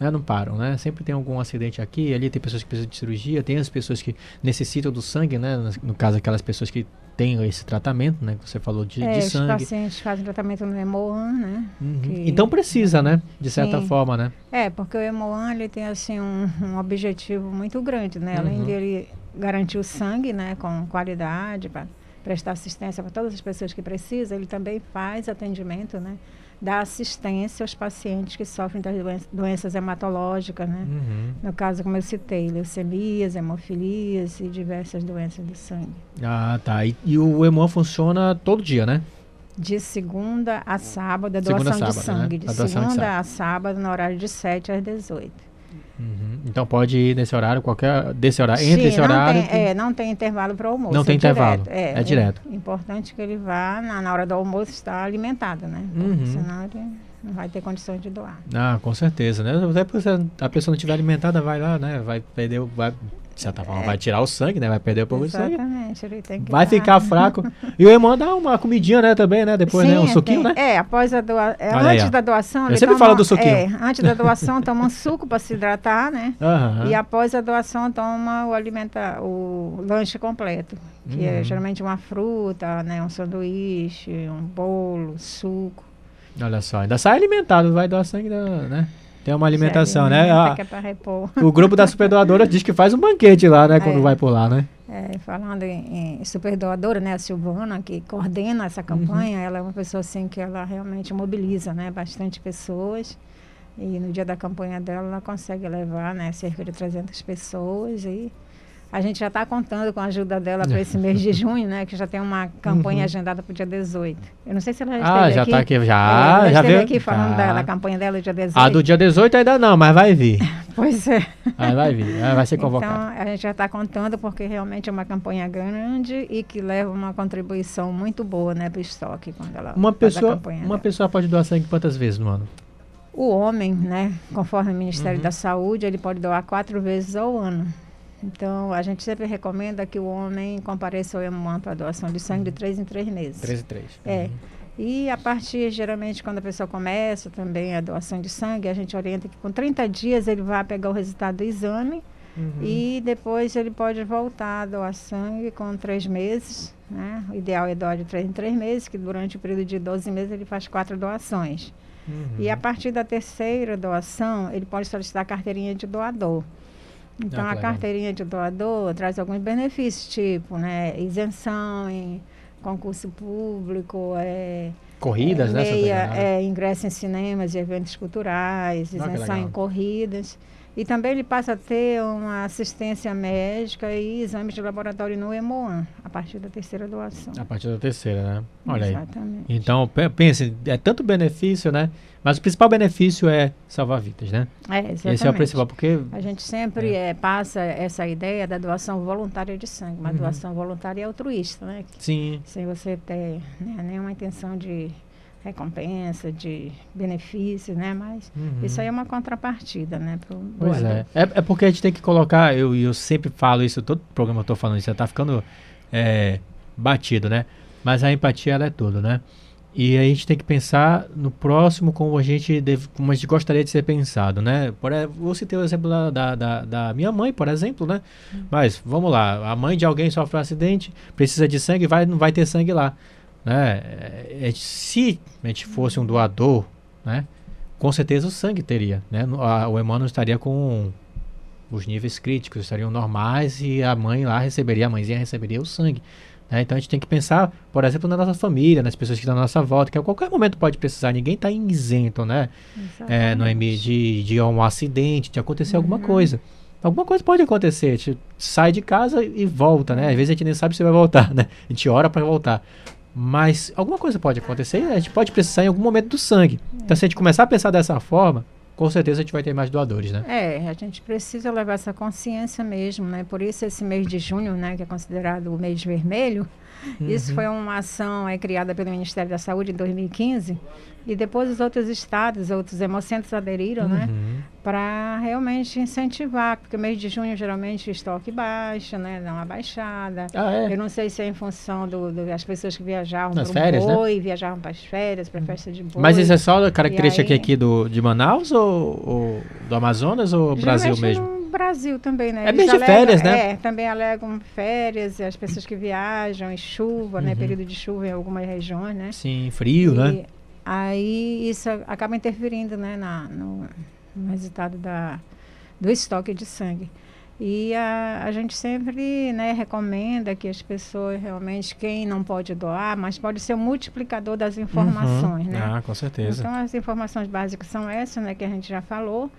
né, não param, né? Sempre tem algum acidente aqui, ali tem pessoas que precisam de cirurgia, tem as pessoas que necessitam do sangue, né? No caso, aquelas pessoas que têm esse tratamento, né? Que você falou de, é, de os sangue. pacientes fazem tratamento no Hemoan, né? Uhum. que- Então precisa, né? De certa Sim. forma, né? É, porque o Hemoan ele tem assim um, um objetivo muito grande, né? Além Uhum. de ele garantir o sangue, né, com qualidade para prestar assistência para todas as pessoas que precisam, ele também faz atendimento, né? Dá assistência aos pacientes que sofrem das doen- doenças hematológicas, né? Uhum. No caso, como eu citei, leucemias, hemofilias e diversas doenças do sangue. Ah, tá. E, e o Hemoan funciona todo dia, né? De segunda a sábado, a Segunda a doação de sábado, né? sangue. A De de segunda a sábado, no horário de 7 às 18. Uhum. Então pode ir nesse horário, qualquer desse horário, entre Sim, esse não horário. Tem, é, não tem intervalo para o almoço. Não tem é intervalo, Direto, é direto. É importante que ele vá na, na hora do almoço estar alimentado, né? Porque Uhum. senão ele não vai ter condições de doar. Ah, com certeza, né? Até porque se a pessoa não estiver alimentada, vai lá, né? Vai perder, o- vai, de certa forma, vai tirar o sangue, né? Vai perder um pouco de sangue. Exatamente, ele tem que Vai dar- ficar fraco. E o Emão dá uma comidinha, né, também, né? Depois, né? Um Sim, suquinho, tem- né? É, após a doação. Olha aí, antes ó. da doação. Eu sempre toma- falo do suquinho. É, antes da doação, toma um suco para se hidratar, né? Aham. E após a doação, toma o alimenta, o lanche completo. Que é Uhum. geralmente uma fruta, né? Um sanduíche, um bolo, suco. Olha só, ainda sai alimentado, vai doar sangue, né? Tem uma alimentação, né? Ah, que é pra repor. o grupo da superdoadora diz que faz um banquete lá, né? Quando É. vai por lá, né? É, falando em, em superdoadora, né, a Silvana, que coordena Uhum. essa campanha, ela é uma pessoa assim que ela realmente mobiliza, né, bastante pessoas. E no dia da campanha dela, ela consegue levar, né, cerca de 300 pessoas e a gente já está contando com a ajuda dela para esse mês de junho, né, que já tem uma campanha Uhum. agendada para o dia 18. Eu não sei se ela já Ah, esteve já aqui. aqui, já, É, já ela esteve veio- aqui falando tá. dela, a campanha dela dia 18. A do dia 18 ainda não, mas vai vir. Pois é. Aí vai vir, aí vai ser convocado. Então, a gente já está contando porque realmente é uma campanha grande e que leva uma contribuição muito boa né, para o estoque quando ela Uma faz a pessoa, campanha uma dela. pessoa pode doar sangue quantas vezes no ano? O homem, né, conforme o Ministério Uhum. da Saúde, ele pode doar quatro vezes ao ano. Então, a gente sempre recomenda que o homem compareça ao Hemoan para doação de sangue de três em três meses. 13 e 3. É. E a partir, geralmente, quando a pessoa começa também a doação de sangue, a gente orienta que com 30 dias ele vai pegar o resultado do exame Uhum. e depois ele pode voltar a doar sangue com três meses. Né? O ideal é doar de três em três meses, que durante o período de 12 meses ele faz quatro doações. Uhum. E a partir da terceira doação, ele pode solicitar a carteirinha de doador. Então, Ah, a carteirinha de doador traz alguns benefícios, tipo né, isenção em concurso público, é, Corridas, é, né, meia, é, ingresso em cinemas e eventos culturais, Ah, isenção em legal. corridas. E também ele passa a ter uma assistência médica e exames de laboratório no Hemoan, a partir da terceira doação. A partir da terceira, né? Olha Exatamente. aí. Então, pe- pense, é tanto benefício, né? Mas o principal benefício é salvar vidas, né? É, Esse é o exatamente. principal, porque A gente sempre eh, passa essa ideia da doação voluntária de sangue, uma Uhum. doação voluntária e altruísta, né? Sim. Sem você ter né, nenhuma intenção de recompensa, de benefício, né? Mas Uhum. isso aí é uma contrapartida, né? Pro Pois é. é. É porque a gente tem que colocar, eu, eu sempre falo isso, todo programa eu tô falando isso, já tá ficando é, batido, né? Mas a empatia, ela é tudo, né? E a gente tem que pensar no próximo como a gente, deve, como a gente gostaria de ser pensado, né? Por, vou citar o exemplo da, da, da, da minha mãe, por exemplo, né? Mas, vamos lá, a mãe de alguém sofre um acidente, precisa de sangue, vai, não vai ter sangue lá, né? É, é, se a gente fosse um doador, né? Com certeza o sangue teria, né? O Emmanuel estaria com os níveis críticos, estariam normais e a mãe lá receberia, a mãezinha receberia o sangue. né? Então a gente tem que pensar, por exemplo, na nossa família, nas pessoas que estão na nossa volta, que a qualquer momento pode precisar, ninguém está isento, né? É, no EMI de, de um acidente, de acontecer alguma coisa. Alguma coisa pode acontecer, a gente sai de casa e volta, né? Às vezes a gente nem sabe se vai voltar, né? A gente ora para voltar. Mas alguma coisa pode acontecer, a gente pode precisar em algum momento do sangue. Então se a gente começar a pensar dessa forma, com certeza a gente vai ter mais doadores, né? É, a gente precisa levar essa consciência mesmo, né? Por isso esse mês de junho, né, que é considerado o mês vermelho, isso Uhum. foi uma ação é, criada pelo Ministério da Saúde em 2015 e depois os outros estados, outros hemocentros aderiram, né? Uhum. para realmente incentivar, porque mês de junho geralmente o estoque baixa, né? Dá uma baixada. Ah, é? Eu não sei se é em função das do, das pessoas que viajavam para férias, né? boi, viajavam para as férias, para a festa de boi. Mas isso é só a característica aí- aqui do, de Manaus ou, ou do Amazonas ou Brasil mesmo? No Brasil também, né? É Eles mês de alegam- férias, né? É, também alegam férias, as pessoas que viajam, e chuva, né? Uhum. Período de chuva em algumas regiões, né? Sim, frio, né? Aí isso acaba interferindo, né, na, no, no resultado da, do estoque de sangue. E a, a gente sempre né, recomenda que as pessoas realmente, quem não pode doar, mas pode ser o multiplicador das informações, Uhum. né? Ah, com certeza. Então as informações básicas são essas, né, que a gente já falou,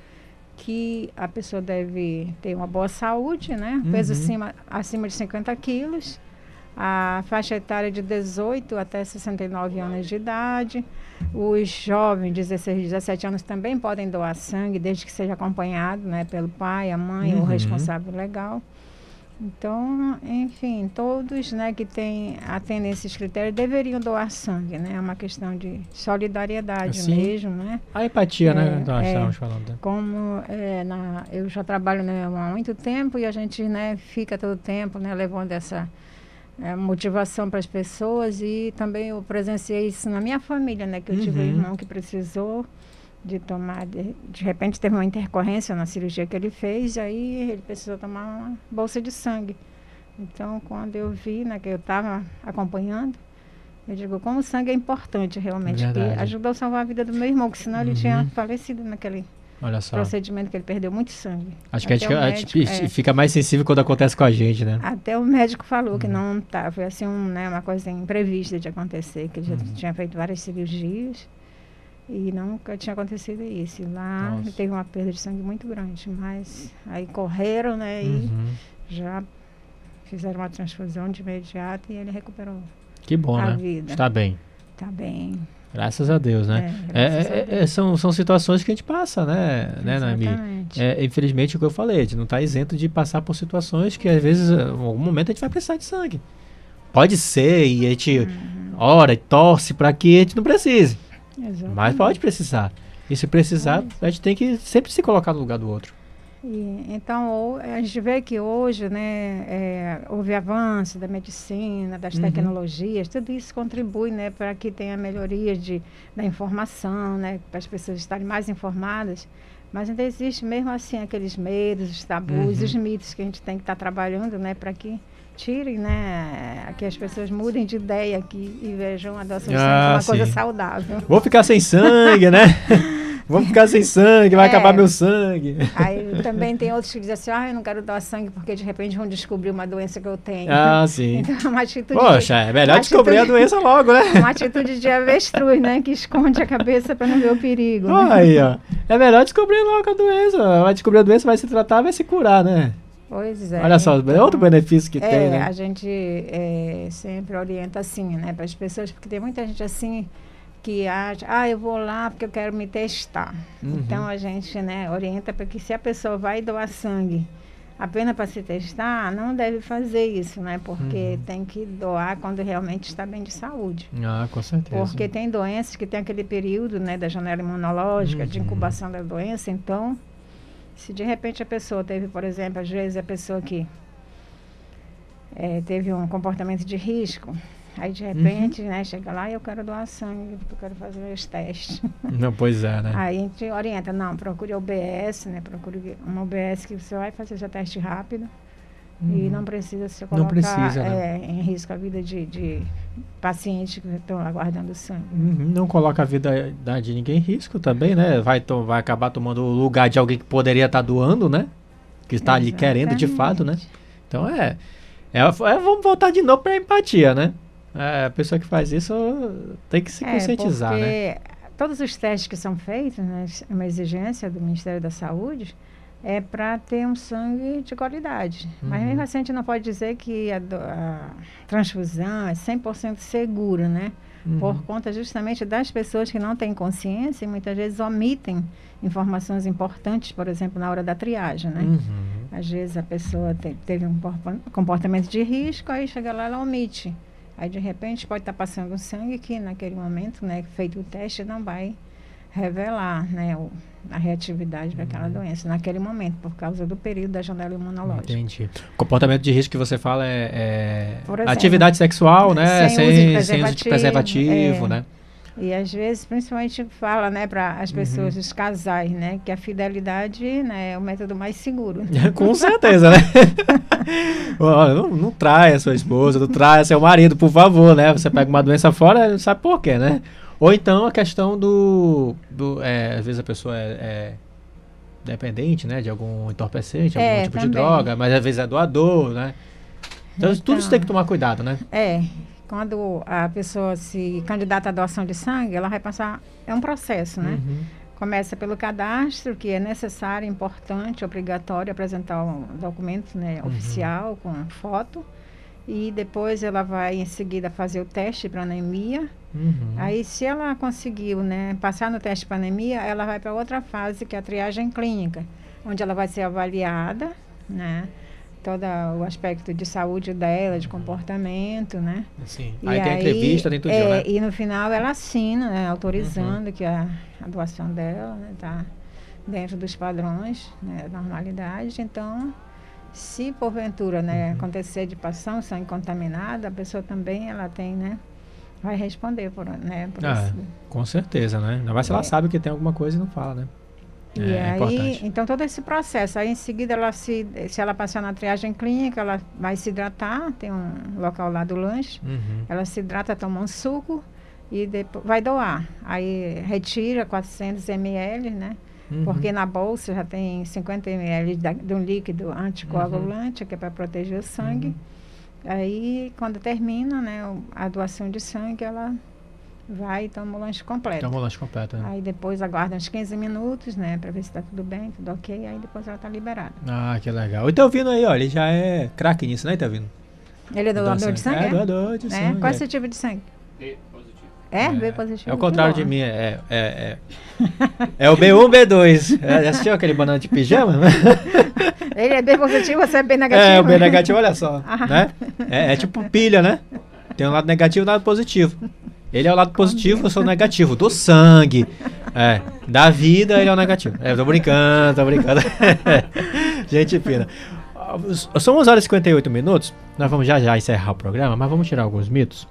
que a pessoa deve ter uma boa saúde, né? Peso Uhum. acima, acima de 50 quilos, a faixa etária de 18 até 69 anos de idade. Os jovens, 16, 17 anos, também podem doar sangue, desde que seja acompanhado né, pelo pai, a mãe Uhum. o responsável legal. Então, enfim, todos né, que têm, atendem esses critérios deveriam doar sangue, né? É uma questão de solidariedade Sim. mesmo, né? A empatia, né? É, Nós é. estávamos falando. né? Como é, na, eu já trabalho né, há muito tempo e a gente né, fica todo tempo né, levando essa é, motivação para as pessoas e também eu presenciei isso na minha família, né? Que eu tive um Uhum. irmão que precisou de tomar, de, de repente teve uma intercorrência na cirurgia que ele fez, e aí ele precisou tomar uma bolsa de sangue. Então, quando eu vi, né, que eu estava acompanhando, eu digo, como o sangue é importante realmente, que Verdade. ajudou a salvar a vida do meu irmão, que senão ele tinha Uhum. falecido naquele Olha só. procedimento que ele perdeu muito sangue. Acho que a Até gente, o a gente médico- é. fica mais sensível quando acontece com a gente, né? Até o médico falou Uhum. que não tá, foi assim um, né, uma coisa imprevista de acontecer, que ele já Uhum. tinha feito várias cirurgias e nunca tinha acontecido isso. E lá Nossa. teve uma perda de sangue muito grande, mas aí correram, né, e Uhum. já fizeram uma transfusão de imediato e ele recuperou. Que bom, a né? vida. Está bem. Tá bem. Graças a Deus, né? É, É, a é, Deus. é, são, são situações que a gente passa, né, né Naomi? Exatamente. É, infelizmente, o que eu falei, a gente não está isento de passar por situações que às vezes, em algum momento, a gente vai precisar de sangue. Pode ser, e a gente Uhum. ora e torce para que a gente não precise. Exatamente. Mas pode precisar. E se precisar, a gente tem que sempre se colocar no lugar do outro. E, então, a gente vê que hoje, né, é, houve avanço da medicina, das Uhum. tecnologias, tudo isso contribui, né, para que tenha melhoria de, da informação, né, para as pessoas estarem mais informadas. Mas ainda existe mesmo assim aqueles medos, os tabus, Uhum. os mitos que a gente tem que estar trabalhando, né, para que tirem, né, que as pessoas mudem de ideia aqui e vejam a doação de sangue Ah, como uma coisa sim. saudável. Vou ficar sem sangue, né? Vamos ficar sem sangue, vai É. acabar meu sangue. Aí também tem outros que dizem assim, ah, eu não quero doar sangue porque de repente vão descobrir uma doença que eu tenho. Ah, sim. Então é uma atitude. Poxa, é melhor descobrir a doença logo, né? Uma atitude de avestruz, né? Que esconde a cabeça para não ver o perigo. né? Aí, ó. É melhor descobrir logo a doença. Vai descobrir a doença, vai se tratar, vai se curar, né? Pois é. Olha só, é então, outro benefício que é, tem, né? a gente é, sempre orienta assim, né, para as pessoas, porque tem muita gente assim que acha, ah, eu vou lá porque eu quero me testar. Uhum. Então a gente, né, orienta para que se a pessoa vai doar sangue apenas para se testar, não deve fazer isso, né? Porque Uhum. tem que doar quando realmente está bem de saúde. Ah, com certeza. Porque tem doenças que tem aquele período, né, da janela imunológica, de Uhum. incubação da doença, então se de repente a pessoa teve, por exemplo, às vezes a pessoa que eh, teve um comportamento de risco, aí de repente, né, chega lá e eu quero doar sangue, porque eu quero fazer meus testes. Não, pois é, né? Aí a gente orienta, não, procure OBS, né, procure uma OBS que você vai fazer seu teste rápido e Uhum. não precisa se Não colocar precisa, né? eh, em risco a vida de, de pacientes que estão aguardando sangue. Uhum, Não coloca a vida da- de ninguém em risco também, né? Vai, vai acabar tomando o lugar de alguém que poderia estar doando, né? Que está ali querendo de fato, né? Então é, é, é, Vamos voltar de novo para empatia, né? É, a pessoa que faz isso tem que se É, conscientizar, né? Todos os testes que são feitos, né, uma exigência do Ministério da Saúde, é para ter um sangue de qualidade. Mas Uhum. mesmo assim a gente não pode dizer que a, do- a transfusão é 100% segura, né? Uhum. Por conta justamente das pessoas que não têm consciência e muitas vezes omitem informações importantes, por exemplo, na hora da triagem, né? Uhum. Às vezes a pessoa te- teve um comportamento de risco, aí chega lá ela omite. Aí de repente pode estar passando um sangue que naquele momento, né, feito o teste, não vai revelar, né, o, a reatividade para aquela doença naquele momento, por causa do período da janela imunológica. Entendi. Comportamento de risco que você fala é, é Por atividade sexual, né? sem uso de sem, sem uso de preservativo, preservativo, é. né? E às vezes, principalmente, fala, né, para as pessoas, Uhum. os casais, né, que a fidelidade, né, é o método mais seguro. Com certeza, né? Olha, não, não traia sua esposa, não traia seu marido, por favor, né? Você pega uma doença fora, não sabe por quê, né? Ou então a questão do. do é, às vezes a pessoa é, é dependente, né? De algum entorpecente, algum É, tipo de também. droga, mas às vezes é doador, né? Então, tudo isso Então. tem que tomar cuidado, né? É, quando a pessoa se candidata à doação de sangue, ela vai passar. É um processo, né? Uhum. Começa pelo cadastro, que é necessário, importante, obrigatório apresentar um documento né, Uhum. oficial com foto. E depois ela vai em seguida fazer o teste para anemia. Uhum. Aí, se ela conseguiu né, passar no teste para anemia, ela vai para outra fase, que é a triagem clínica, onde ela vai ser avaliada, né? Todo o aspecto de saúde dela, de comportamento, né? Sim. E Aí tem entrevista, tem tudo, é, né? E no final ela assina, né, autorizando Uhum. que a, a doação dela está dentro dos padrões né, da normalidade. Então, se porventura né, Uhum. acontecer de passar um sangue contaminado, a pessoa também ela tem, né? Vai responder por, né, por Ah, esse- com certeza, né? Ainda mais se ela É. sabe que tem alguma coisa e não fala, né? E é aí, importante. então todo esse processo, aí em seguida ela se, se ela passar na triagem clínica, ela vai se hidratar, tem um local lá do lanche, Uhum. ela se hidrata, toma um suco e depois vai doar. Aí retira 400 ml, né? Uhum. Porque na bolsa já tem 50 ml da, de um líquido anticoagulante, que é para proteger o sangue. Uhum. Aí, quando termina, né, a doação de sangue, ela vai e toma o lanche completo. Então, o lanche completo, né? Aí depois aguarda uns 15 minutos, né, para ver se tá tudo bem, tudo ok, aí depois ela tá liberada. Ah, que legal. O Teovino aí, ó, ele já é craque nisso, né, Teovino? Ele é doador de sangue? É, doador de É? sangue. Qual é é. o seu tipo de sangue? B positivo. É? B positivo? É o Que contrário de mim, é, é, é, é o B1, B2. É, já assistiu aquele banana de pijama? Ele é B positivo, você é B negativo? É, o B negativo, olha só, Ah. né? É, é tipo pilha, né? Tem um lado negativo e um lado positivo. Ele é o lado positivo, eu sou o negativo, do sangue. É, da vida ele é o negativo. É, tô brincando, tô brincando. Gente fina. Ah, São 11 horas e 58 minutos. Nós vamos já já encerrar o programa, mas vamos tirar alguns mitos.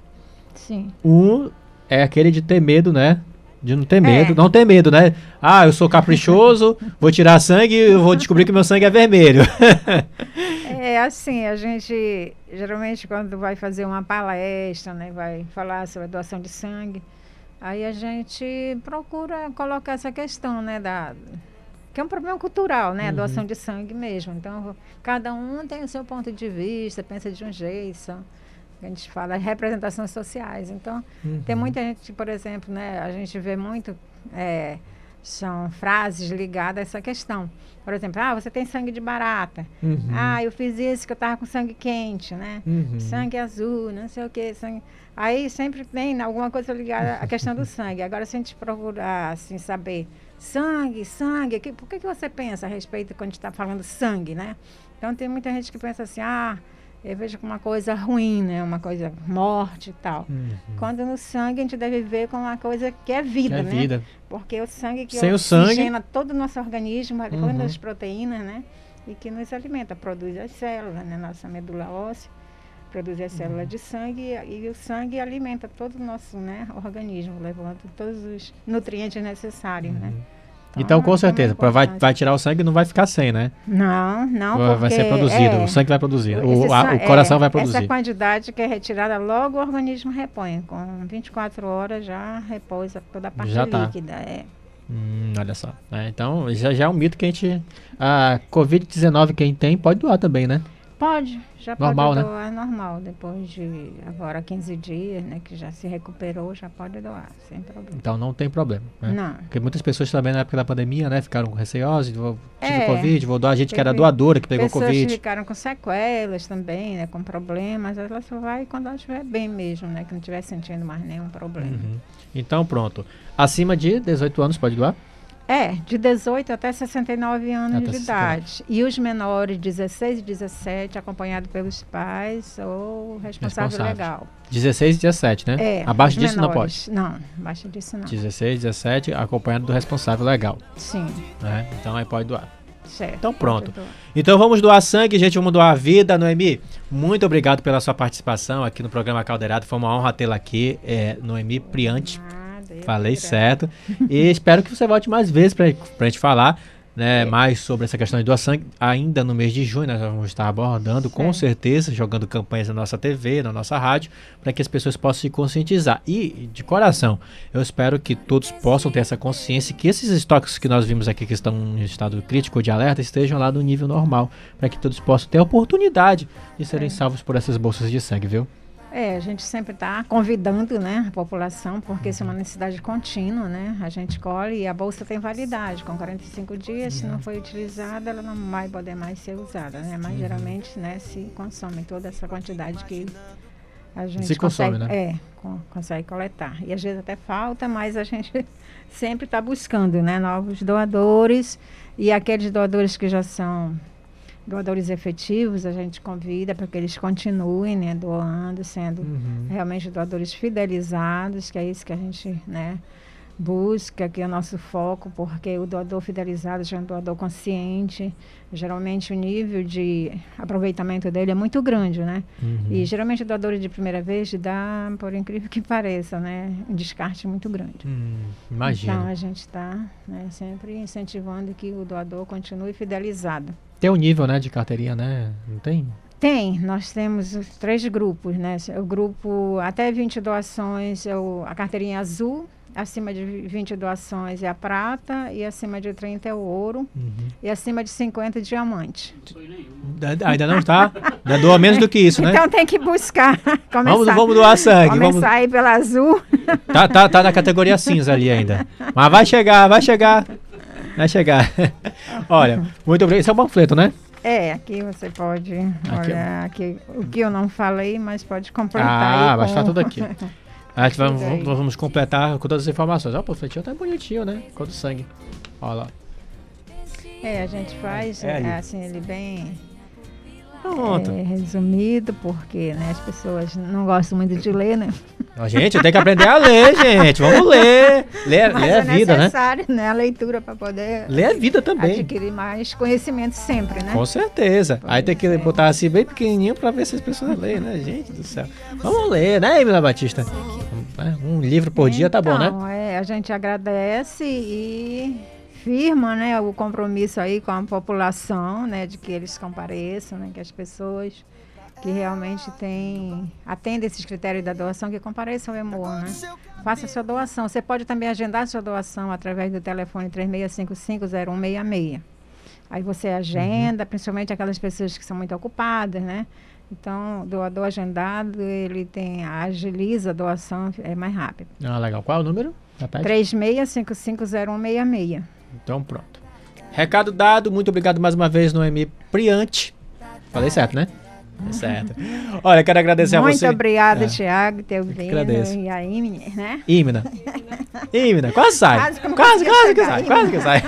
Sim. Um é aquele de ter medo, né? De não É. ter medo. Não ter medo, né? Ah, eu sou caprichoso, vou tirar sangue e vou descobrir que meu sangue é vermelho. É assim, a gente geralmente quando vai fazer uma palestra, né, vai falar sobre a doação de sangue, aí a gente procura colocar essa questão, né, da que é um problema cultural, né, a Uhum. doação de sangue mesmo. Então, cada um tem o seu ponto de vista, pensa de um jeito, a gente fala representações sociais. Então, tem Uhum. muita gente, por exemplo, né, a gente vê muito é, são frases ligadas a essa questão. Por exemplo, ah, você tem sangue de barata. Uhum. Ah, eu fiz isso que eu tava com sangue quente, né? Uhum. Sangue azul, não sei o que. Sangue... Aí sempre tem alguma coisa ligada à questão do sangue. Agora, se a gente procurar assim, saber sangue, sangue, que, por que, que você pensa a respeito quando a gente está falando sangue, né? Então tem muita gente que pensa assim, ah, eu vejo como uma coisa ruim, né? Uma coisa morte e tal. Uhum. Quando no sangue a gente deve ver como uma coisa que é vida, é né? vida. Porque o sangue que Sem o sangue- oxigena todo o nosso organismo, Uhum. as proteínas, né? E que nos alimenta, produz as células, né? Nossa medula óssea produz as células Uhum. de sangue e, e o sangue alimenta todo o nosso né, organismo, levando todos os nutrientes necessários, né? Então, com é certeza, pra- vai, vai tirar o sangue e não vai ficar sem, né? Não, não, Vai- vai ser produzido, é, o sangue vai produzir, o- a- o coração é, vai produzir. Essa quantidade que é retirada, logo o organismo repõe. Com 24 horas já repôs a- toda a parte Já tá. líquida. É. Hum, olha só. né? Então, já, já é um mito que a gente. A Covid-19, quem tem, pode doar também, né? Pode, já Normal, né? pode doar normal. Depois de agora 15 dias, né, que já se recuperou, já pode doar, sem problema. Então não tem problema. Né? Não. Porque muitas pessoas também na época da pandemia, né? Ficaram receosas, vou, tive É, Covid, vou doar. A gente que era doadora, que pegou pessoas Covid. ficaram com sequelas também, né, com problemas. Ela só vai quando ela estiver bem mesmo, né, que não estiver sentindo mais nenhum problema. Uhum. Então pronto. Acima de 18 anos pode doar? É, de 18 até 69 anos até de idade. E os menores, 16 e 17, acompanhados pelos pais ou responsável, responsável. legal. 16 e 17, né? É. Abaixo disso menores. não pode? Não, abaixo disso não. 16 e 17, acompanhado do responsável legal. Sim. Né? Então aí pode doar. Certo. Então pronto. Então vamos doar sangue, gente, vamos doar vida, Noemi. Muito obrigado pela sua participação aqui no programa Caldeirado. Foi uma honra tê-la aqui, é, Noemi Priante. Falei certo. e espero que você volte mais vezes para a gente falar né, é. mais sobre essa questão de doação. Ainda no mês de junho, nós vamos estar abordando, com certeza, jogando campanhas na nossa TV, na nossa rádio, para que as pessoas possam se conscientizar. E, de coração, eu espero que todos possam ter essa consciência que esses estoques que nós vimos aqui, que estão em estado crítico de alerta, estejam lá no nível normal, para que todos possam ter a oportunidade de serem é. salvos por essas bolsas de sangue, viu? É, a gente sempre está convidando né, a população, porque isso é uma necessidade contínua, né? A gente colhe e a bolsa tem validade, com 45 dias, se não foi utilizada, ela não vai poder mais ser usada, né? Mas geralmente né, se consome toda essa quantidade que a gente se consegue, consome, né? É, com, consegue coletar. E às vezes até falta, mas a gente sempre está buscando né, novos doadores e aqueles doadores que já são doadores efetivos, a gente convida para que eles continuem né, doando, sendo uhum. realmente doadores fidelizados, que é isso que a gente né, busca, que é o nosso foco, porque o doador fidelizado já é um doador consciente, geralmente o nível de aproveitamento dele é muito grande, né? Uhum. E geralmente doadores de primeira vez dá, por incrível que pareça, né, um descarte muito grande. Hum, imagina. Então a gente está né, sempre incentivando que o doador continue fidelizado. Tem o um nível, né, de carteirinha, né? Não tem? Tem, nós temos os três grupos, né? O grupo até 20 doações é o, a carteirinha azul, acima de 20 doações é a prata e acima de 30 é o ouro uhum. e acima de 50 diamante. Ainda não está? Ainda doa menos do que isso, né? Então tem que buscar. Começar, vamos, vamos doar sangue. Começar vamos... aí pela azul. Tá, tá, tá na categoria cinza ali ainda. Mas vai chegar, vai chegar. Vai chegar. Olha, muito obrigado. Esse é o panfleto, né? É, aqui você pode aqui. olhar aqui, o que eu não falei, mas pode completar. Ah, vai estar tudo aqui. A gente vai, vamos, vamos, completar com todas as informações. Ó, o panfletinho tá bonitinho, né? Cor do sangue. Olha lá. É, a gente faz é, é assim, ele bem é, resumido, porque né, as pessoas não gostam muito de ler, né? Gente, tem que aprender a ler, gente. Vamos ler. Ler, ler é a vida, né? É necessário, né? A leitura para poder... Ler a vida também. Adquirir mais conhecimento sempre, né? Com certeza. Aí tem que é. botar assim bem pequenininho para ver se as pessoas leem, né? Gente do céu. Vamos ler, né, Emília Batista? Um livro por dia tá bom, né? Então, é, a gente agradece e firma, né, o compromisso aí com a população, né, de que eles compareçam, né, que as pessoas que realmente têm, atendem esses critérios da doação, que compareçam ao EMOA, né? Faça a sua doação. Você pode também agendar a sua doação através do telefone 36550166. Aí você agenda, uhum. principalmente aquelas pessoas que são muito ocupadas, né? Então, doador agendado, ele tem agiliza a doação, é mais rápido. Ah, legal. Qual é o número? 36550166. Então, pronto. Recado dado. Muito obrigado mais uma vez, Noemi Priante. Falei certo, né? É certo. Olha, quero agradecer Muito a você. Muito obrigada, é. Tiago, teu vindo e a Imina, né? Imina. Imina, quase sai. Quase, quase, quase que sai. Quase que sai.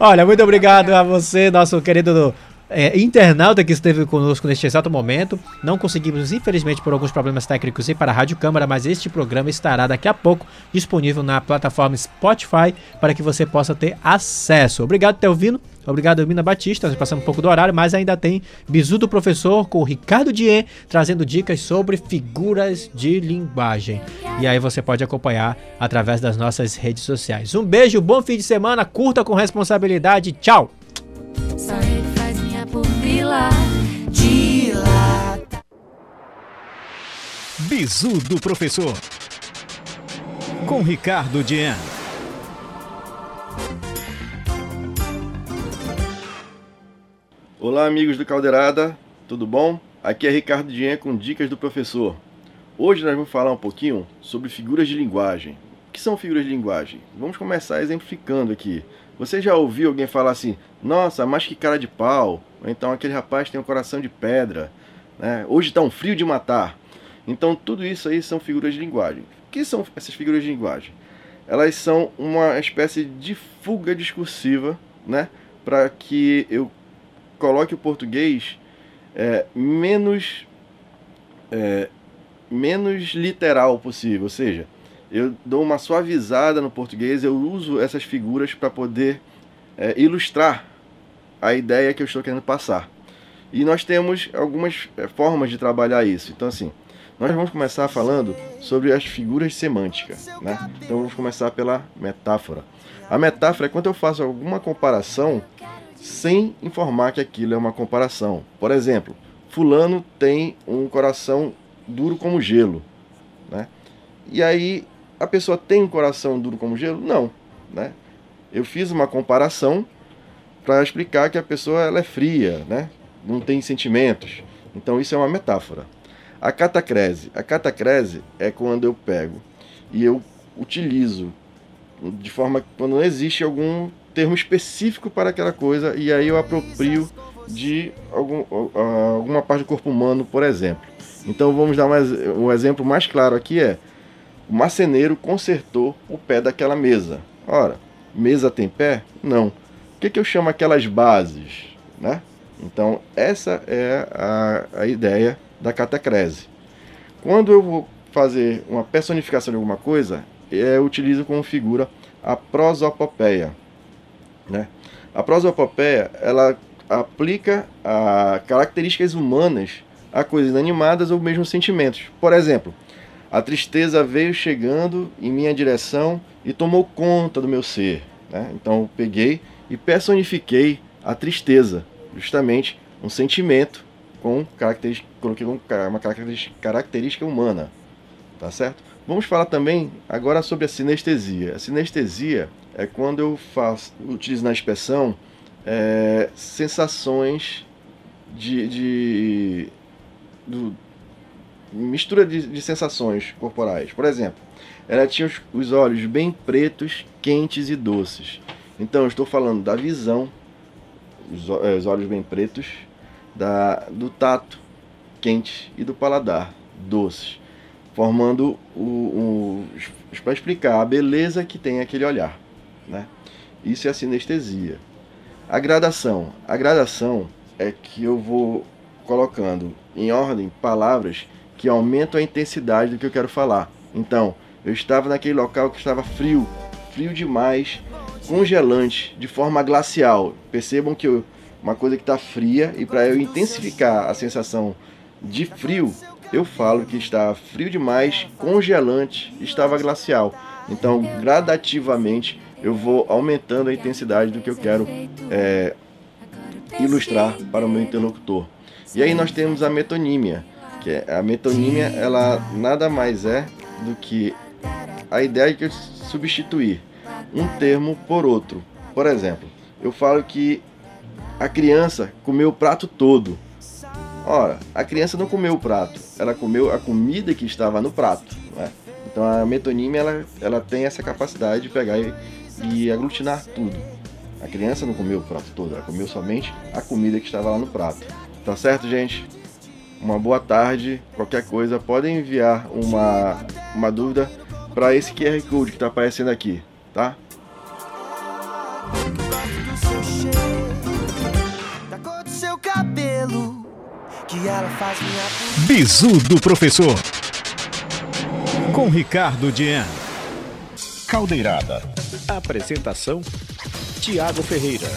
Olha, muito obrigado a você, nosso querido é, internauta que esteve conosco neste exato momento. Não conseguimos, infelizmente, por alguns problemas técnicos, ir para a Rádio Câmara, mas este programa estará daqui a pouco disponível na plataforma Spotify para que você possa ter acesso. Obrigado por ter ouvido. Obrigado, Mina Batista. Nós passamos um pouco do horário, mas ainda tem Bizu do Professor com o Ricardo Dien trazendo dicas sobre figuras de linguagem. E aí você pode acompanhar através das nossas redes sociais. Um beijo, bom fim de semana, curta com responsabilidade. Tchau! Dilata. Bizu do Professor. Com Ricardo Dien. Olá, amigos do Caldeirada, tudo bom? Aqui é Ricardo Dien com Dicas do Professor. Hoje nós vamos falar um pouquinho sobre figuras de linguagem. O que são figuras de linguagem? Vamos começar exemplificando aqui. Você já ouviu alguém falar assim, nossa, mas que cara de pau? Ou então aquele rapaz tem um coração de pedra. Né? Hoje está um frio de matar. Então tudo isso aí são figuras de linguagem. O que são essas figuras de linguagem? elas são uma espécie de fuga discursiva, né? Para que eu coloque o português é, menos é, menos literal possível, ou seja, eu dou uma suavizada no português, eu uso essas figuras para poder é, ilustrar a ideia que eu estou querendo passar. E nós temos algumas é, formas de trabalhar isso. Então, assim, nós vamos começar falando sobre as figuras semânticas. Né? Então, vamos começar pela metáfora. A metáfora é quando eu faço alguma comparação sem informar que aquilo é uma comparação. Por exemplo, Fulano tem um coração duro como gelo. Né? E aí, a pessoa tem um coração duro como gelo? Não. Né? Eu fiz uma comparação para explicar que a pessoa ela é fria, né? não tem sentimentos. Então isso é uma metáfora. A catacrese. A catacrese é quando eu pego e eu utilizo de forma quando não existe algum termo específico para aquela coisa e aí eu aproprio de algum, alguma parte do corpo humano, por exemplo. Então vamos dar mais, um exemplo mais claro aqui é o marceneiro consertou o pé daquela mesa. Ora, mesa tem pé? Não. Que, que eu chamo aquelas bases? Né? Então, essa é a, a ideia da catacrese. Quando eu vou fazer uma personificação de alguma coisa, eu utilizo como figura a prosopopeia. Né? A prosopopeia, ela aplica a características humanas a coisas inanimadas ou mesmo sentimentos. Por exemplo, a tristeza veio chegando em minha direção e tomou conta do meu ser. Né? Então eu peguei e personifiquei a tristeza, justamente um sentimento com característica, coloquei uma característica humana, tá certo? Vamos falar também agora sobre a sinestesia. A sinestesia é quando eu faço, utilizo na expressão é, sensações de, de do, mistura de, de, sensações corporais. Por exemplo, ela tinha os, os olhos bem pretos, quentes e doces. Então, eu estou falando da visão, os, é, os olhos bem pretos, da, do tato quente e do paladar doces, formando o, o para explicar a beleza que tem aquele olhar, né? Isso é a sinestesia. A gradação, a gradação é que eu vou colocando em ordem palavras que aumentam a intensidade do que eu quero falar. Então, eu estava naquele local que estava frio, frio demais, congelante, de forma glacial. Percebam que eu, uma coisa que está fria e para eu intensificar a sensação de frio, eu falo que está frio demais, congelante, estava glacial. Então, gradativamente, eu vou aumentando a intensidade do que eu quero é, ilustrar para o meu interlocutor. E aí nós temos a metonímia, que é, a metonímia ela nada mais é do que a ideia de substituir um termo por outro. Por exemplo, eu falo que a criança comeu o prato todo. Ora, a criança não comeu o prato, ela comeu a comida que estava no prato. Né? Então a metonímia ela, ela tem essa capacidade de pegar e, e aglutinar tudo. A criança não comeu o prato todo, ela comeu somente a comida que estava lá no prato. Tá certo, gente? uma boa tarde. Qualquer coisa, podem enviar uma, uma dúvida para esse QR Code que está aparecendo aqui, tá? Bizu do Professor com Ricardo Dien. Caldeirada. Apresentação: Tiago Ferreira.